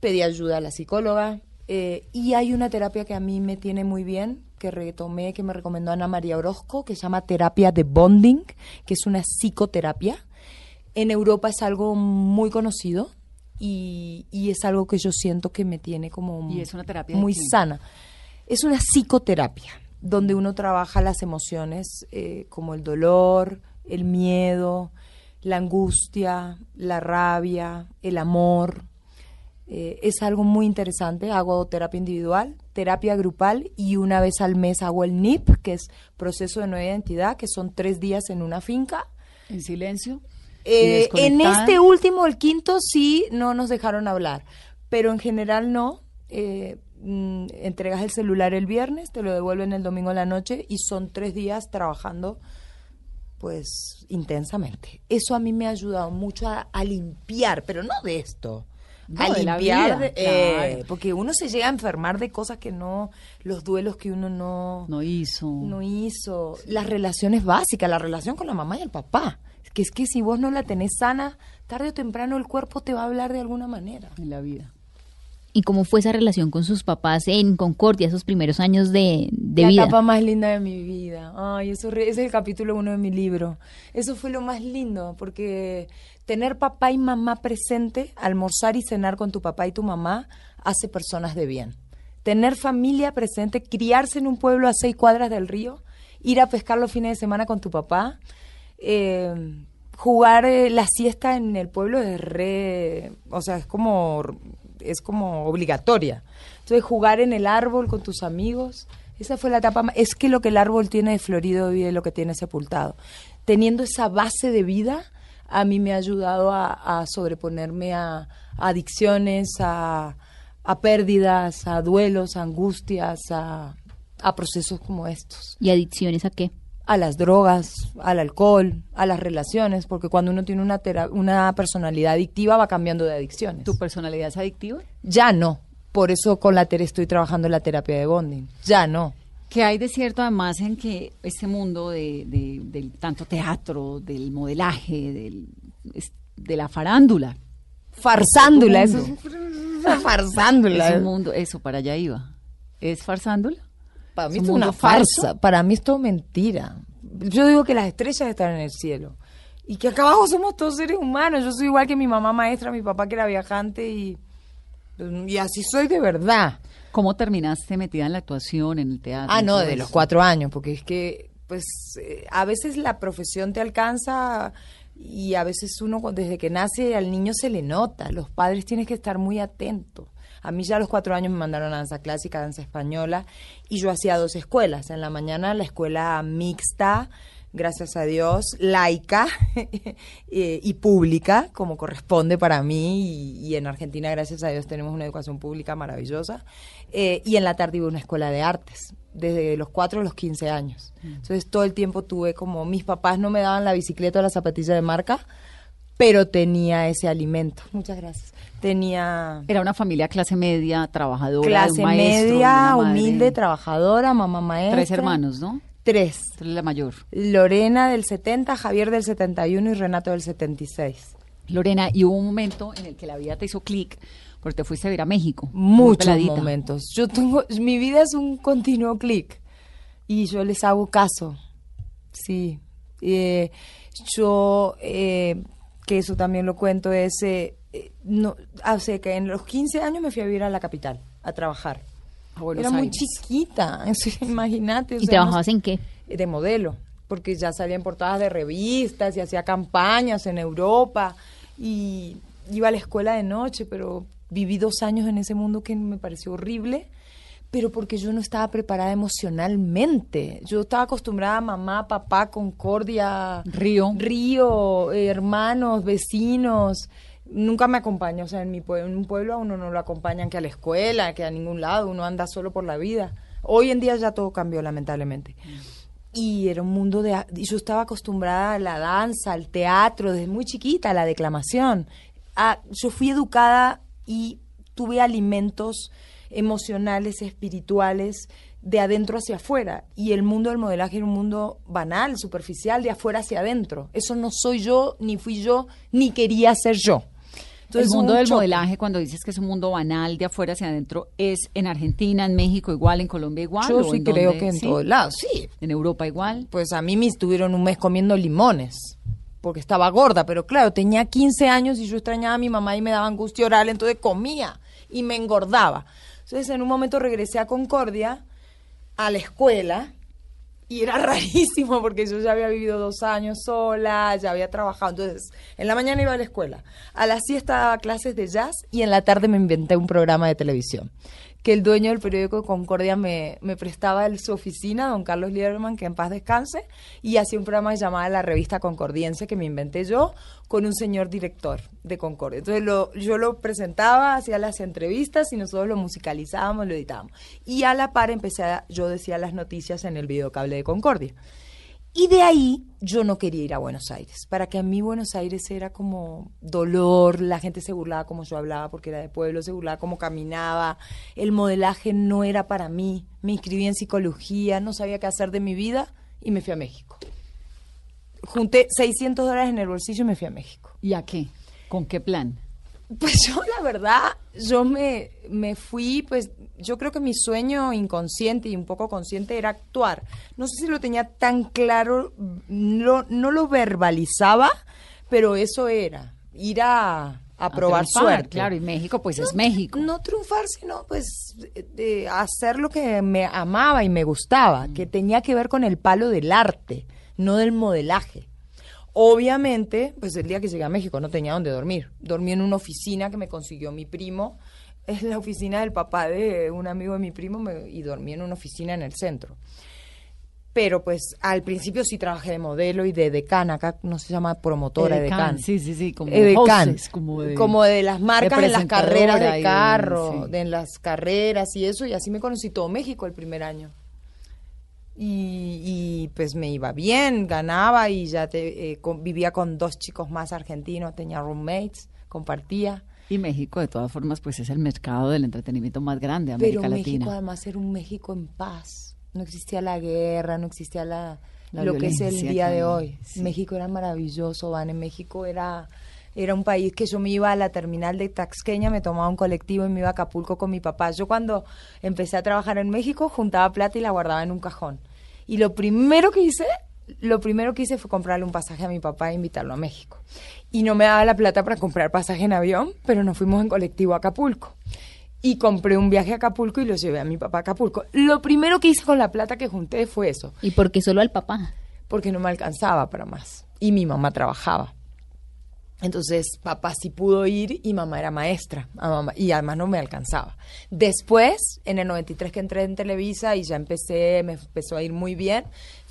Pedí ayuda a la psicóloga. eh, y hay una terapia que a mí me tiene muy bien, que retomé, que me recomendó Ana María Orozco, que se llama terapia de bonding, que es una psicoterapia. En Europa es algo muy conocido y, y es algo que yo siento que me tiene como ¿Y es una terapia de muy sana. Es una psicoterapia donde uno trabaja las emociones eh, como el dolor, el miedo, la angustia, la rabia, el amor. Eh, es algo muy interesante. Hago terapia individual, terapia grupal y una vez al mes hago el NIP, que es proceso de nueva identidad, que son tres días en una finca. En silencio. Eh, en este último, el quinto, sí no nos dejaron hablar, pero en general no. Eh, mm, entregas el celular el viernes, te lo devuelven el domingo en la noche y son tres días trabajando pues intensamente. Eso a mí me ha ayudado mucho a, a limpiar, pero no de esto. No, a de la limpiar, vida, eh, claro. porque uno se llega a enfermar de cosas que no, los duelos que uno no, No hizo. no hizo, las relaciones básicas, la relación con la mamá y el papá. Que es que si vos no la tenés sana, tarde o temprano el cuerpo te va a hablar de alguna manera. en la vida. ¿Y cómo fue esa relación con sus papás en Concordia, esos primeros años de, de la vida? etapa más linda de mi vida. Ay, eso re- ese es el capítulo uno de mi libro. Eso fue lo más lindo, porque tener papá y mamá presente, almorzar y cenar con tu papá y tu mamá, hace personas de bien. Tener familia presente, criarse en un pueblo a seis cuadras del río, ir a pescar los fines de semana con tu papá, eh, jugar eh, la siesta en el pueblo es re, o sea, es como es como obligatoria. Entonces jugar en el árbol con tus amigos, esa fue la etapa más, es que lo que el árbol tiene de florido vive lo que tiene sepultado. Teniendo esa base de vida, a mí me ha ayudado a, a sobreponerme a, a adicciones, a, a pérdidas, a duelos, a angustias, a, a procesos como estos ¿Y adicciones a qué? a las drogas, al alcohol, a las relaciones, porque cuando uno tiene una, una personalidad adictiva va cambiando de adicciones. ¿Tu personalidad es adictiva? Ya no. Por eso con la Tere estoy trabajando en la terapia de bonding. Ya no. Que hay de cierto además en que este mundo de, de- del tanto teatro, del modelaje, del de la farándula. Farsándula, eso es farsándula. Es un mundo, eso, para allá iba. ¿Es farsándula? Para mí ¿Es es un una farsa. falso? Para mí es todo mentira. Yo digo que las estrellas están en el cielo. Y que acá abajo somos todos seres humanos. Yo soy igual que mi mamá maestra, mi papá que era viajante y, y así soy de verdad. ¿Cómo terminaste metida en la actuación, en el teatro? Ah, no, de eso? los cuatro años, porque es que, pues, eh, a veces la profesión te alcanza y a veces uno desde que nace al niño se le nota. Los padres tienes que estar muy atentos. A mí ya a los cuatro años me mandaron a danza clásica, danza española, y yo hacía dos escuelas. En la mañana la escuela mixta, gracias a Dios, laica y pública, como corresponde para mí, y, y en Argentina, gracias a Dios, tenemos una educación pública maravillosa. Eh, y en la tarde iba a una escuela de artes, desde los 4 a los 15 años. Entonces todo el tiempo tuve como, mis papás no me daban la bicicleta o la zapatilla de marca, pero tenía ese alimento. Muchas gracias. Tenía Era una familia clase media, trabajadora, de clase un maestro, de media, humilde, trabajadora, mamá maestra. Tres hermanos, ¿no? Tres. La mayor. Lorena del 70, Javier del 71 y Renato del 76. Lorena, y hubo un momento en el que la vida te hizo clic porque te fuiste a ver a México. Muchos momentos. Yo tengo, mi vida es un continuo clic y yo les hago caso. Sí. Eh, yo, eh, que eso también lo cuento, es, eh, eh, no, hace que en los 15 años me fui a vivir a la capital, a trabajar. A Buenos Era muy chiquita, imagínate. o ¿Y trabajabas en qué? de modelo, porque ya salía en portadas de revistas y hacía campañas en Europa y iba a la escuela de noche, pero viví dos años en ese mundo que me pareció horrible, pero porque yo no estaba preparada emocionalmente. Yo estaba acostumbrada a mamá, papá, concordia, Río. río, eh, hermanos, vecinos. Nunca me acompañó, o sea, en mi pue- en un pueblo a uno no lo acompañan que a la escuela, que a ningún lado, uno anda solo por la vida. Hoy en día ya todo cambió, lamentablemente. Y era un mundo de... y Yo estaba acostumbrada a la danza, al teatro, desde muy chiquita, a la declamación. Ah, yo fui educada y tuve alimentos emocionales, espirituales, de adentro hacia afuera. Y el mundo del modelaje era un mundo banal, superficial, de afuera hacia adentro. Eso no soy yo, ni fui yo, ni quería ser yo. El mundo un del choque. modelaje, cuando dices que es un mundo banal de afuera hacia adentro, ¿es en Argentina, en México igual, en Colombia igual? Yo sí en creo que en ¿Sí? todos lados, sí. ¿En Europa igual? Pues a mí me estuvieron un mes comiendo limones porque estaba gorda, pero claro, tenía 15 años y yo extrañaba a mi mamá y me daba angustia oral, entonces comía y me engordaba. Entonces en un momento regresé a Concordia, a la escuela, y era rarísimo porque yo ya había vivido dos años sola, ya había trabajado. Entonces, en la mañana iba a la escuela, a la siesta daba clases de jazz y en la tarde me inventé un programa de televisión. Que el dueño del periódico Concordia me, me prestaba el- su oficina, don Carlos Lieberman, que en paz descanse, y hacía un programa llamado La Revista Concordiense que me inventé yo con un señor director de Concordia. Entonces lo, yo lo presentaba, hacía las entrevistas y nosotros lo musicalizábamos, lo editábamos. Y a la par empecé a, yo decía las noticias en el videocable de Concordia. Y de ahí yo no quería ir a Buenos Aires. Para que a mí Buenos Aires era como dolor, la gente se burlaba como yo hablaba porque era de pueblo, se burlaba como caminaba, el modelaje no era para mí, me inscribí en psicología, no sabía qué hacer de mi vida y me fui a México. Junté 600 dólares en el bolsillo y me fui a México. ¿Y a qué? ¿Con qué plan? Pues yo la verdad, yo me, me fui, pues yo creo que mi sueño inconsciente y un poco consciente era actuar. No sé si lo tenía tan claro, no, no lo verbalizaba, pero eso era, ir a, a probar triunfar, suerte. Claro, y México pues es No- México. No triunfar, sino pues de- hacer lo que me amaba y me gustaba, que tenía que ver con el palo del arte, no del modelaje. Obviamente, pues el día que llegué a México no tenía dónde dormir. Dormí en una oficina que me consiguió mi primo, es la oficina del papá de un amigo de mi primo me- y dormí en una oficina en el centro. Pero pues al principio sí trabajé de modelo y de decana, acá no se llama promotora, de Edecán, decana. sí, sí, sí, como Edecán, hostess, como de- como de las marcas en las carreras de de- carro, sí. de en las carreras y eso, y así me conocí todo México el primer año. Y, y, pues me iba bien, ganaba y ya te, eh, con- vivía con dos chicos más argentinos, tenía roommates, compartía. Y México, de todas formas, pues es el mercado del entretenimiento más grande de Pero América México Latina. además era un México en paz. No existía la guerra, no existía la, La lo que es el día de hoy. sí. México era maravilloso, Van. En México era Era un país que yo me iba a la terminal de Taxqueña, me tomaba un colectivo y me iba a Acapulco con mi papá. Yo cuando empecé a trabajar en México juntaba plata y la guardaba en un cajón. Y lo primero que hice, lo primero que hice fue comprarle un pasaje a mi papá e invitarlo a México. Y no me daba la plata para comprar pasaje en avión, pero nos fuimos en colectivo a Acapulco. Y compré un viaje a Acapulco y lo llevé a mi papá a Acapulco. Lo primero que hice con la plata que junté fue eso, ¿Y por qué solo al papá? porque no me alcanzaba para más. Y mi mamá trabajaba. Entonces, papá sí pudo ir y mamá era maestra. a mamá- y además no me alcanzaba. Después, en el 93 que entré en Televisa y ya empecé, me empezó a ir muy bien,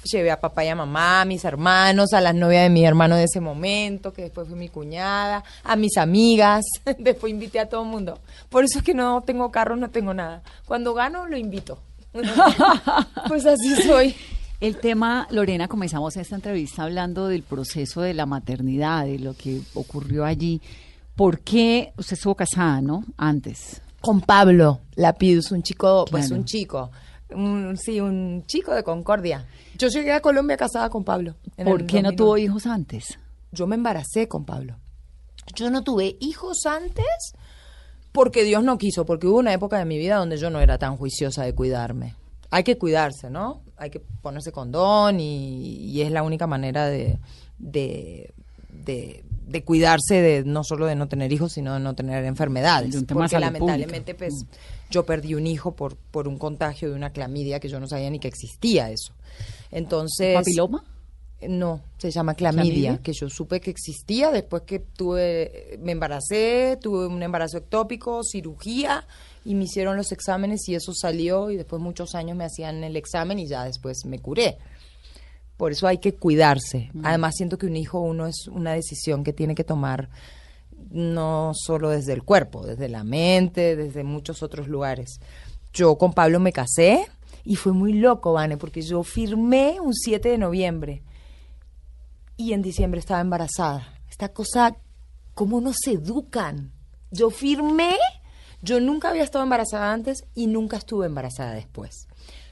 llevé a papá y a mamá, a mis hermanos, a las novias de mi hermano de ese momento, que después fue mi cuñada, a mis amigas, después invité a todo el mundo. Por eso es que no tengo carro, no tengo nada. Cuando gano, lo invito. pues así soy. El tema, Lorena, comenzamos esta entrevista hablando del proceso de la maternidad, de lo que ocurrió allí. ¿Por qué usted estuvo casada, no? Antes. con Pablo Lapidus, un chico, pues un chico, un, sí, un chico de Concordia. Yo llegué a Colombia casada con Pablo. ¿Por qué no 2009. tuvo hijos antes? Yo me embaracé con Pablo. Yo no tuve hijos antes porque Dios no quiso, porque hubo una época de mi vida donde yo no era tan juiciosa de cuidarme. Hay que cuidarse, ¿no? Hay que ponerse condón y, y es la única manera de, de, de, de cuidarse de no solo de no tener hijos, sino de no tener enfermedades. De un tema porque lamentablemente, pública. pues, yo perdí un hijo por, por un contagio de una clamidia que yo no sabía ni que existía eso. Entonces... ¿Papiloma? No, se llama clamidia, ¿Clamidia? que yo supe que existía después que tuve, me embaracé, tuve un embarazo ectópico, cirugía y me hicieron los exámenes y eso salió y después muchos años me hacían el examen y ya después me curé. Por eso hay que cuidarse. Además siento que un hijo uno es una decisión que tiene que tomar no solo desde el cuerpo, desde la mente, desde muchos otros lugares. Yo con Pablo me casé y fue muy loco, Vane, porque yo firmé un 7 de noviembre y en diciembre estaba embarazada. Esta cosa, ¿cómo nos educan? Yo firmé, yo nunca había estado embarazada antes y nunca estuve embarazada después.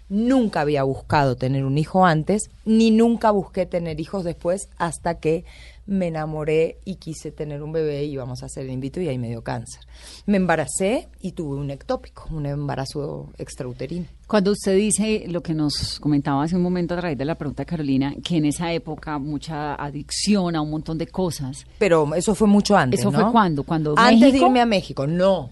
Nunca había buscado tener un hijo antes, ni nunca busqué tener hijos después hasta que me enamoré y quise tener un bebé y íbamos a hacer el in vitro y ahí me dio cáncer. Me embaracé y tuve un ectópico, un embarazo extrauterino. Cuando usted dice lo que nos comentaba hace un momento a través de la pregunta de Carolina, que en esa época mucha adicción a un montón de cosas. Pero eso fue mucho antes. ¿Eso ¿no? fue cuándo? ¿Cuando Antes de irme a México, no.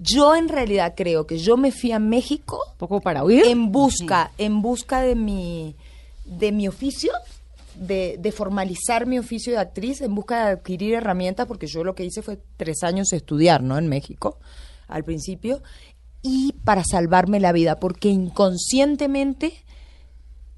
Yo en realidad creo que yo me fui a México poco para huir. en busca, en busca de mi, de mi oficio, de, formalizar mi oficio de actriz, en busca de adquirir herramientas, porque yo lo que hice fue tres años estudiar, ¿no? En México, al principio, y para salvarme la vida, porque inconscientemente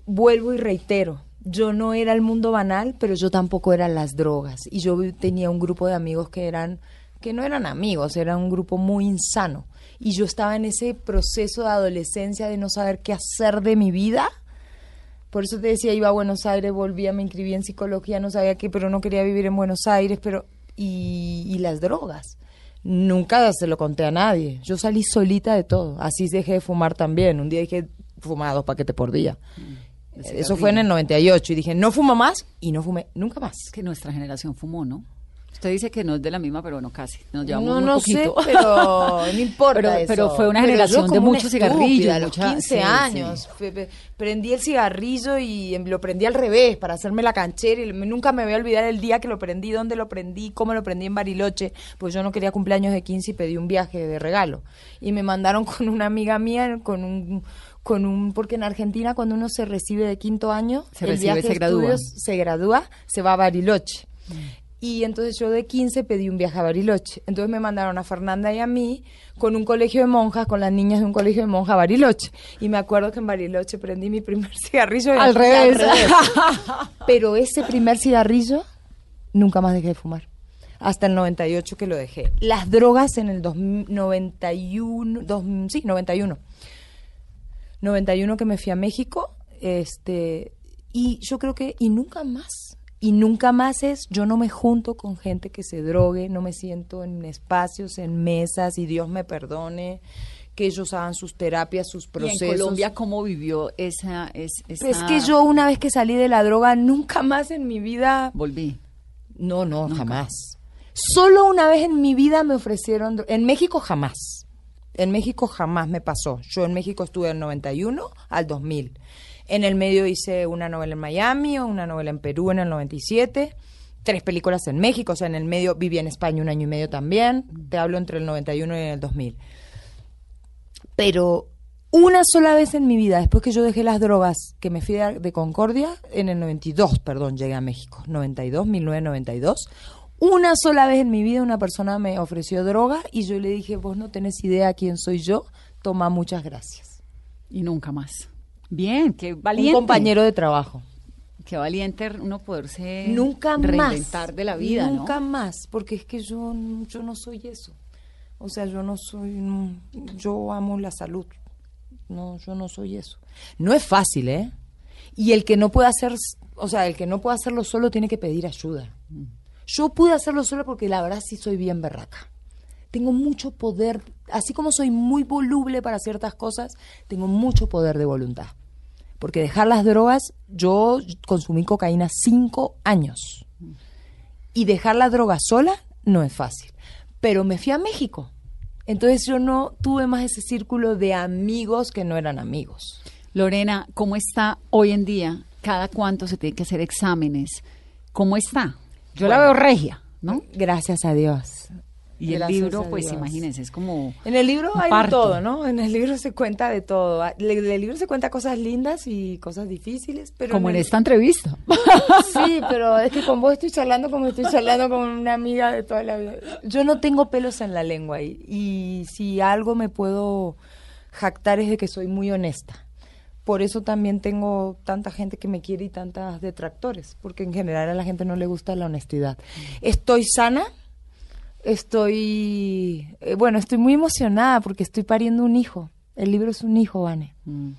vuelvo y reitero, yo no era el mundo banal, pero yo tampoco era las drogas. Y yo tenía un grupo de amigos que eran, que no eran amigos, era un grupo muy insano. Y yo estaba en ese proceso de adolescencia de no saber qué hacer de mi vida. Por eso te decía, iba a Buenos Aires, volvía, me inscribí en psicología, no sabía qué, pero no quería vivir en Buenos Aires, pero... Y, y las drogas. Nunca se lo conté a nadie. Yo salí solita de todo. Así dejé de fumar también. Un día dije, fumaba dos paquetes por día. Eso fue en el 98 y dije, no fumo más y no fumé nunca más. que nuestra generación fumó, ¿no? Usted dice que no es de la misma, pero no casi. Nos llevamos No, muy no poquito. sé, pero no importa Pero- eso. pero fue una Pero generación de muchos cigarrillos, A los mucha- 15 sí, sí. años. Prendí el cigarrillo y em, lo prendí al revés para hacerme la canchera. Y nunca me voy a olvidar el día que lo prendí, dónde lo prendí, cómo lo prendí en Bariloche. Pues yo no quería cumpleaños de 15 y pedí un viaje de regalo. Y me mandaron con una amiga mía, con un con un porque en Argentina cuando uno se recibe de quinto año Se el recibe, viaje se de gradúa. estudios se gradúa se va a Bariloche y entonces yo de 15 pedí un viaje a Bariloche. Entonces me mandaron a Fernanda y a mí con un colegio de monjas, con las niñas de un colegio de monjas a Bariloche. Y me acuerdo que en Bariloche prendí mi primer cigarrillo. y Al revés. Pero ese primer cigarrillo nunca más dejé de fumar. Hasta el 98 que lo dejé. Las drogas en el 2091, dos- sí, 91. 91 que me fui a México, este, y yo creo que, y nunca más. Y nunca más es, yo no me junto con gente que se drogue, no me siento en espacios, en mesas, y Dios me perdone, que ellos hagan sus terapias, sus ¿Y procesos. en Colombia cómo vivió esa, es, esa- Es que yo una vez que salí de la droga, nunca más en mi vida Volví. no, no, Nunca. jamás. Solo una vez en mi vida me ofrecieron, en México jamás. En México jamás me pasó. Yo en México estuve del 91 al 2000. En el medio hice una novela en Miami, una novela en Perú en el 97, tres películas en México, o sea, en el medio viví en España un año y medio también. Te hablo entre el 91 y el 2000. Pero una sola vez en mi vida, después que yo dejé las drogas, que me fui de, Concordia, en el 92, perdón, llegué a México, 92, 1992. Una sola vez en mi vida una persona me ofreció droga y yo le dije, vos no tenés idea quién soy yo, toma muchas gracias. Y nunca más. Bien, qué valiente. Un compañero de trabajo. Qué valiente uno poderse Nunca más. reinventar de la vida, ¿no? Nunca más, porque es que yo, yo no soy eso. O sea, yo no soy, yo amo la salud. No, yo no soy eso. No es fácil, ¿eh? Y el que no puede hacer, o sea, el que no puede hacerlo solo tiene que pedir ayuda. Yo pude hacerlo solo porque la verdad sí soy bien berraca. Tengo mucho poder, así como soy muy voluble para ciertas cosas, tengo mucho poder de voluntad. Porque dejar las drogas, yo consumí cocaína cinco años. Y dejar la droga sola no es fácil. Pero me fui a México. Entonces yo no tuve más ese círculo de amigos que no eran amigos. Lorena, ¿cómo está hoy en día? ¿Cada cuánto se tiene que hacer exámenes? ¿Cómo está? Yo la veo regia, ¿no? Gracias a Dios. Y el libro, pues imagínense, es como... En el libro hay parto. todo, ¿no? En el libro se cuenta de todo. Ah, En el libro se cuenta cosas lindas y cosas difíciles, pero como en el- esta entrevista. Sí, pero es que con vos estoy charlando como estoy charlando con una amiga de toda la vida. Yo no tengo pelos en la lengua y, y si algo me puedo jactar es de que soy muy honesta. Por eso también tengo tanta gente que me quiere y tantas detractores, porque en general a la gente no le gusta la honestidad. Estoy sana, estoy, eh, bueno, estoy muy emocionada porque estoy pariendo un hijo. El libro es un hijo, Vane Mm.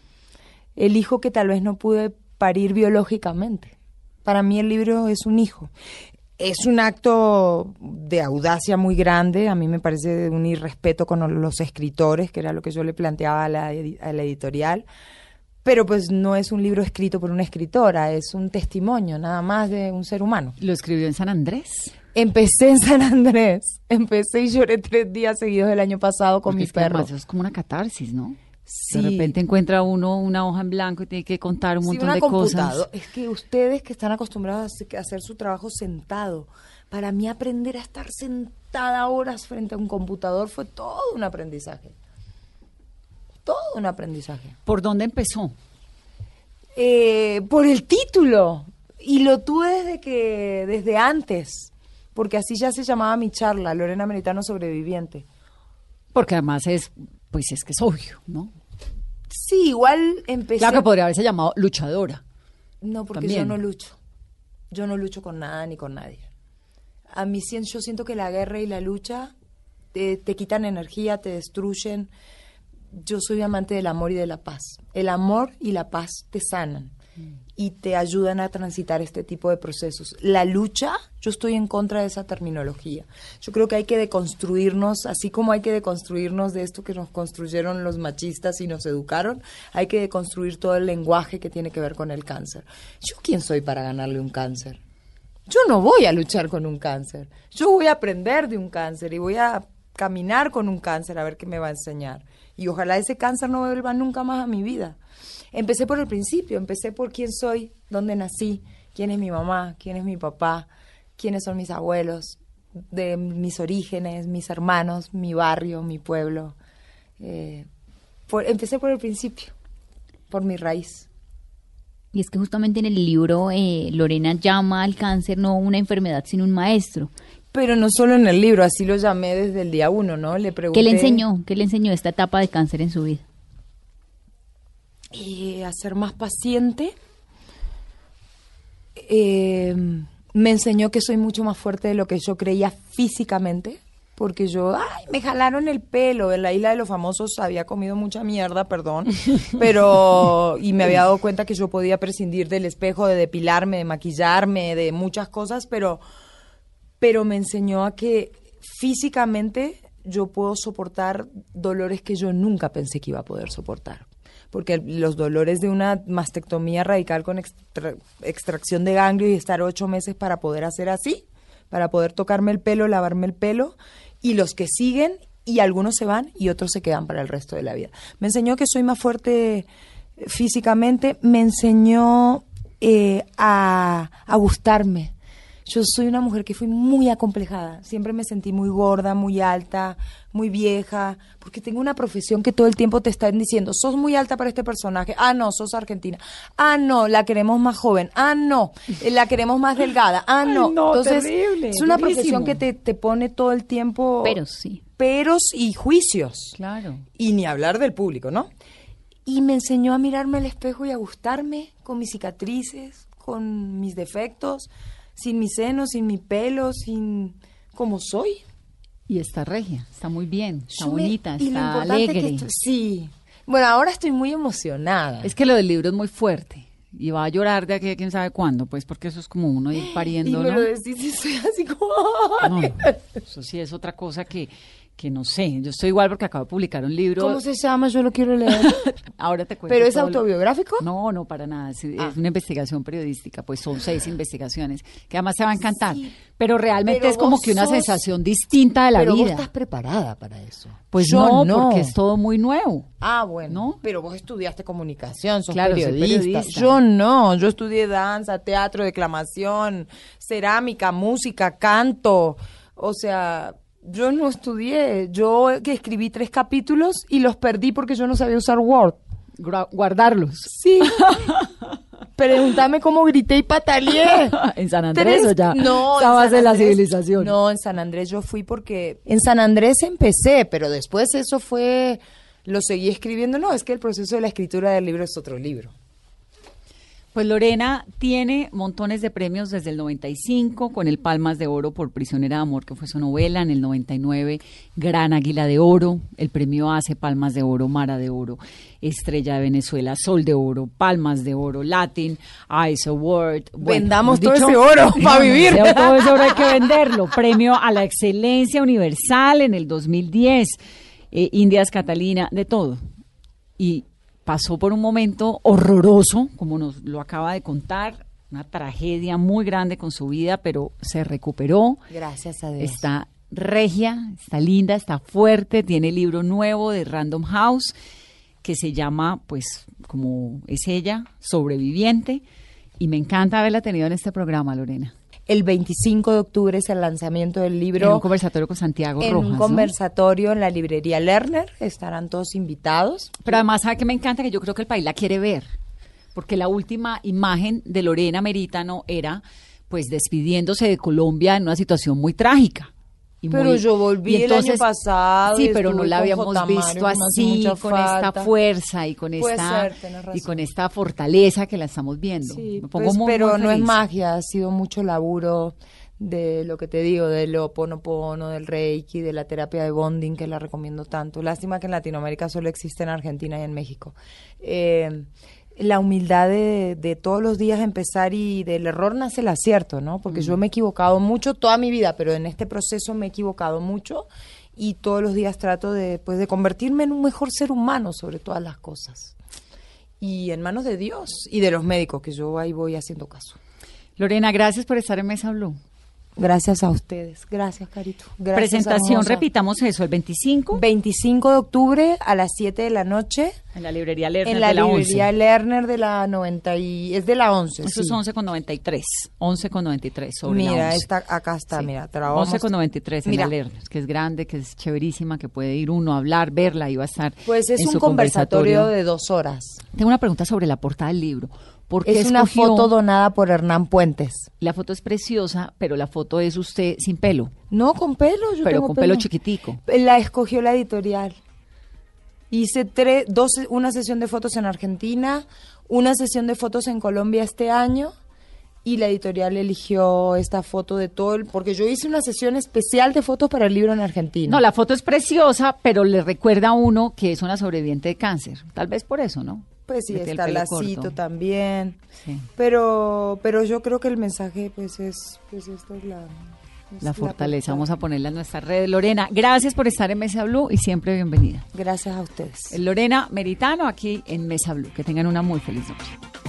el hijo que tal vez no pude parir biológicamente. Para mí el libro es un hijo. Es un acto de audacia muy grande, a mí me parece un irrespeto con los escritores, que era lo que yo le planteaba a la, a la editorial, pero pues no es un libro escrito por una escritora, es un testimonio nada más de un ser humano. Lo escribió en San Andrés. Empecé en San Andrés, empecé y lloré tres días seguidos el año pasado con Porque mi es que perro. además eso es como una catarsis, ¿no? Sí. De repente encuentra uno una hoja en blanco y tiene que contar un Sí, montón una de cosas. Es que ustedes que están acostumbrados a hacer- a hacer su trabajo sentado, para mí aprender a estar sentada horas frente a un computador fue todo un aprendizaje. Todo un aprendizaje. ¿Por dónde empezó? Eh, por el título. Y lo tuve desde que, desde antes, porque así ya se llamaba mi charla, Lorena Meritano Sobreviviente. Porque además es, pues es que es obvio, ¿no? Sí, igual empecé. Claro que podría haberse llamado luchadora. No, porque También. yo no lucho. Yo no lucho con nada ni con nadie. A mí yo siento que la guerra y la lucha te, te quitan energía, te destruyen. Yo soy amante del amor y de la paz. El amor y la paz te sanan y te ayudan a transitar este tipo de procesos. La lucha, yo estoy en contra de esa terminología. Yo creo que hay que deconstruirnos, así como hay que deconstruirnos de esto que nos construyeron los machistas y nos educaron, hay que deconstruir todo el lenguaje que tiene que ver con el cáncer. ¿Yo quién soy para ganarle un cáncer? Yo no voy a luchar con un cáncer. Yo voy a aprender de un cáncer y voy a caminar con un cáncer a ver qué me va a enseñar. Y ojalá ese cáncer no vuelva nunca más a mi vida. Empecé por el principio, empecé por quién soy, dónde nací, quién es mi mamá, quién es mi papá, quiénes son mis abuelos, de mis orígenes, mis hermanos, mi barrio, mi pueblo. Eh, por- empecé por el principio, por mi raíz. Y es que justamente en el libro eh, Lorena llama al cáncer no una enfermedad, sino un maestro. Pero no solo en el libro, así lo llamé desde el día uno, ¿no? Le pregunté. ¿Qué le enseñó? ¿Qué le enseñó esta etapa de cáncer en su vida? Eh, a ser más paciente. Eh, me enseñó que soy mucho más fuerte de lo que yo creía físicamente, porque yo, ay, me jalaron el pelo. En la isla de los famosos había comido mucha mierda, perdón, pero, y me había dado cuenta que yo podía prescindir del espejo, de depilarme, de maquillarme, de muchas cosas, pero, pero me enseñó a que físicamente yo puedo soportar dolores que yo nunca pensé que iba a poder soportar. Porque los dolores de una mastectomía radical con extra- extracción de ganglio y estar ocho meses para poder hacer así, para poder tocarme el pelo, lavarme el pelo, y los que siguen, y algunos se van y otros se quedan para el resto de la vida. Me enseñó que soy más fuerte eh, físicamente, me enseñó eh, a, a gustarme. Yo soy una mujer que fui muy acomplejada. Siempre me sentí muy gorda, muy alta, muy vieja, porque tengo una profesión que todo el tiempo te están diciendo, sos muy alta para este personaje. Ah, no, sos argentina. Ah, no, la queremos más joven. Ah, no, eh, la queremos más delgada. Ah, Ay, no. no, Entonces, terrible, es una durísimo. profesión que te, te pone todo el tiempo Pero sí. peros y juicios. Claro. Y ni hablar del público, ¿no? Y me enseñó a mirarme al espejo y a gustarme con mis cicatrices, con mis defectos, sin mis senos, sin mi pelo, sin como soy. Y está regia, está muy bien, está Yo bonita, y está alegre. sí. Bueno, ahora estoy muy emocionada. Es que lo del libro es muy fuerte. Y va a llorar de aquí a quién sabe cuándo, pues porque eso es como uno ir y pariendo, me ¿no? lo decís y soy así como... No, eso sí es otra cosa que, que no sé. Yo estoy igual porque acabo de publicar un libro. ¿Cómo se llama? Yo lo quiero leer. Ahora te cuento. ¿Pero es lo- autobiográfico? No, no, para nada. Es, es Ah. una investigación periodística. Pues son seis investigaciones que además te va a encantar. Sí. Pero realmente Pero es como vos que una sos- sensación distinta de la Pero vos vida. estás preparada para eso. Pues Yo no, porque es todo muy nuevo. Ah, bueno. ¿No? Pero vos estudiaste comunicación, sos Claro, soy periodista. periodista. Yo no, yo estudié danza, teatro, declamación, cerámica, música, canto. O sea, yo no estudié. Yo que escribí tres capítulos y los perdí porque yo no sabía usar Word. Gra- Guardarlos. Sí. Pregúntame cómo grité y pataleé. en San Andrés Tres- o ya no, estabas en la civilización. No, en San Andrés yo fui porque en San Andrés empecé, pero después eso fue, lo seguí escribiendo. No, es que el proceso de la escritura del libro es otro libro. Pues Lorena tiene montones de premios desde el 95 con el Palmas de Oro por Prisionera de Amor, que fue su novela, en el 99 Gran Águila de Oro, el premio ACE Palmas de Oro, Mara de Oro, Estrella de Venezuela, Sol de Oro, Palmas de Oro, Latin, Ice Award. Vendamos hemos todo ese oro pa' vivir. Todo ese oro hay que venderlo. Premio a la Excelencia Universal en el 2010, eh, Indias Catalina, de todo y pasó por un momento horroroso, como nos lo acaba de contar, una tragedia muy grande con su vida, pero se recuperó, Gracias a Dios. está regia, está linda, está fuerte, tiene libro nuevo de Random House que se llama, pues, como es ella, sobreviviente, y me encanta haberla tenido en este programa, Lorena. El 25 de octubre es el lanzamiento del libro. en un conversatorio con Santiago en Rojas. un ¿no? conversatorio en la librería Lerner. Estarán todos invitados. Pero además, ¿sabe qué me encanta? Que yo creo que el país la quiere ver. Porque la última imagen de Lorena Meritano era, pues, despidiéndose de Colombia en una situación muy trágica. Y Pero muy- yo volví y el año pasado Sí, pero no la habíamos visto así, con esta fuerza y con Puede esta, ser, y con esta fortaleza que la estamos viendo. Sí, Me pongo pues, muy, pero muy no es magia, ha sido mucho laburo de lo que te digo, del oponopono, del reiki, de la terapia de bonding, que la recomiendo tanto. Lástima que en Latinoamérica solo existe en Argentina y en México. Eh, la humildad de, de todos los días empezar y del error nace el acierto, ¿no? Porque yo me he equivocado mucho toda mi vida, pero en este proceso me he equivocado mucho y todos los días trato de, pues, de convertirme en un mejor ser humano sobre todas las cosas. Y en manos de Dios y de los médicos, que yo ahí voy haciendo caso. Lorena, gracias por estar en Mesa Blue. Gracias a ustedes. Gracias, Carito. Gracias, Presentación, repitamos eso, el 25 25 de octubre a las 7 de la noche en la librería Lerner en la, de la librería 11. Lerner de la 90 y es de la 11. Eso sí. es 11 con 93. 11 con 93 sobre la Mira, 11. esta, acá está, Sí. mira, te la vamos 11 con 93 en Mira. la Lerner, que es grande, que es chéverísima, que puede ir uno a hablar, verla y va a estar Pues es en un su conversatorio de dos horas. Tengo una pregunta sobre la portada del libro. ¿Por qué Es una foto donada por Hernán Puentes. La foto es preciosa, pero la foto es usted sin pelo, No, con pelo. Yo pero tengo con pelo chiquitico. La escogió la editorial. Hice tres, dos, una sesión de fotos en Argentina, una sesión de fotos en Colombia este año y la editorial eligió esta foto de todo el, porque yo hice una sesión especial de fotos para el libro en Argentina. No, la foto es preciosa, pero le recuerda a uno que es una sobreviviente de cáncer. Tal vez por eso, ¿no? Pues sí, está el lacito corto. también. Sí. Pero, pero yo creo que el mensaje pues es, pues esta es la, es La fortaleza. Vamos a ponerla en nuestra red. Lorena, gracias por estar en Mesa Blue y siempre bienvenida. Gracias a ustedes. Lorena Meritano aquí en Mesa Blue. Que tengan una muy feliz noche.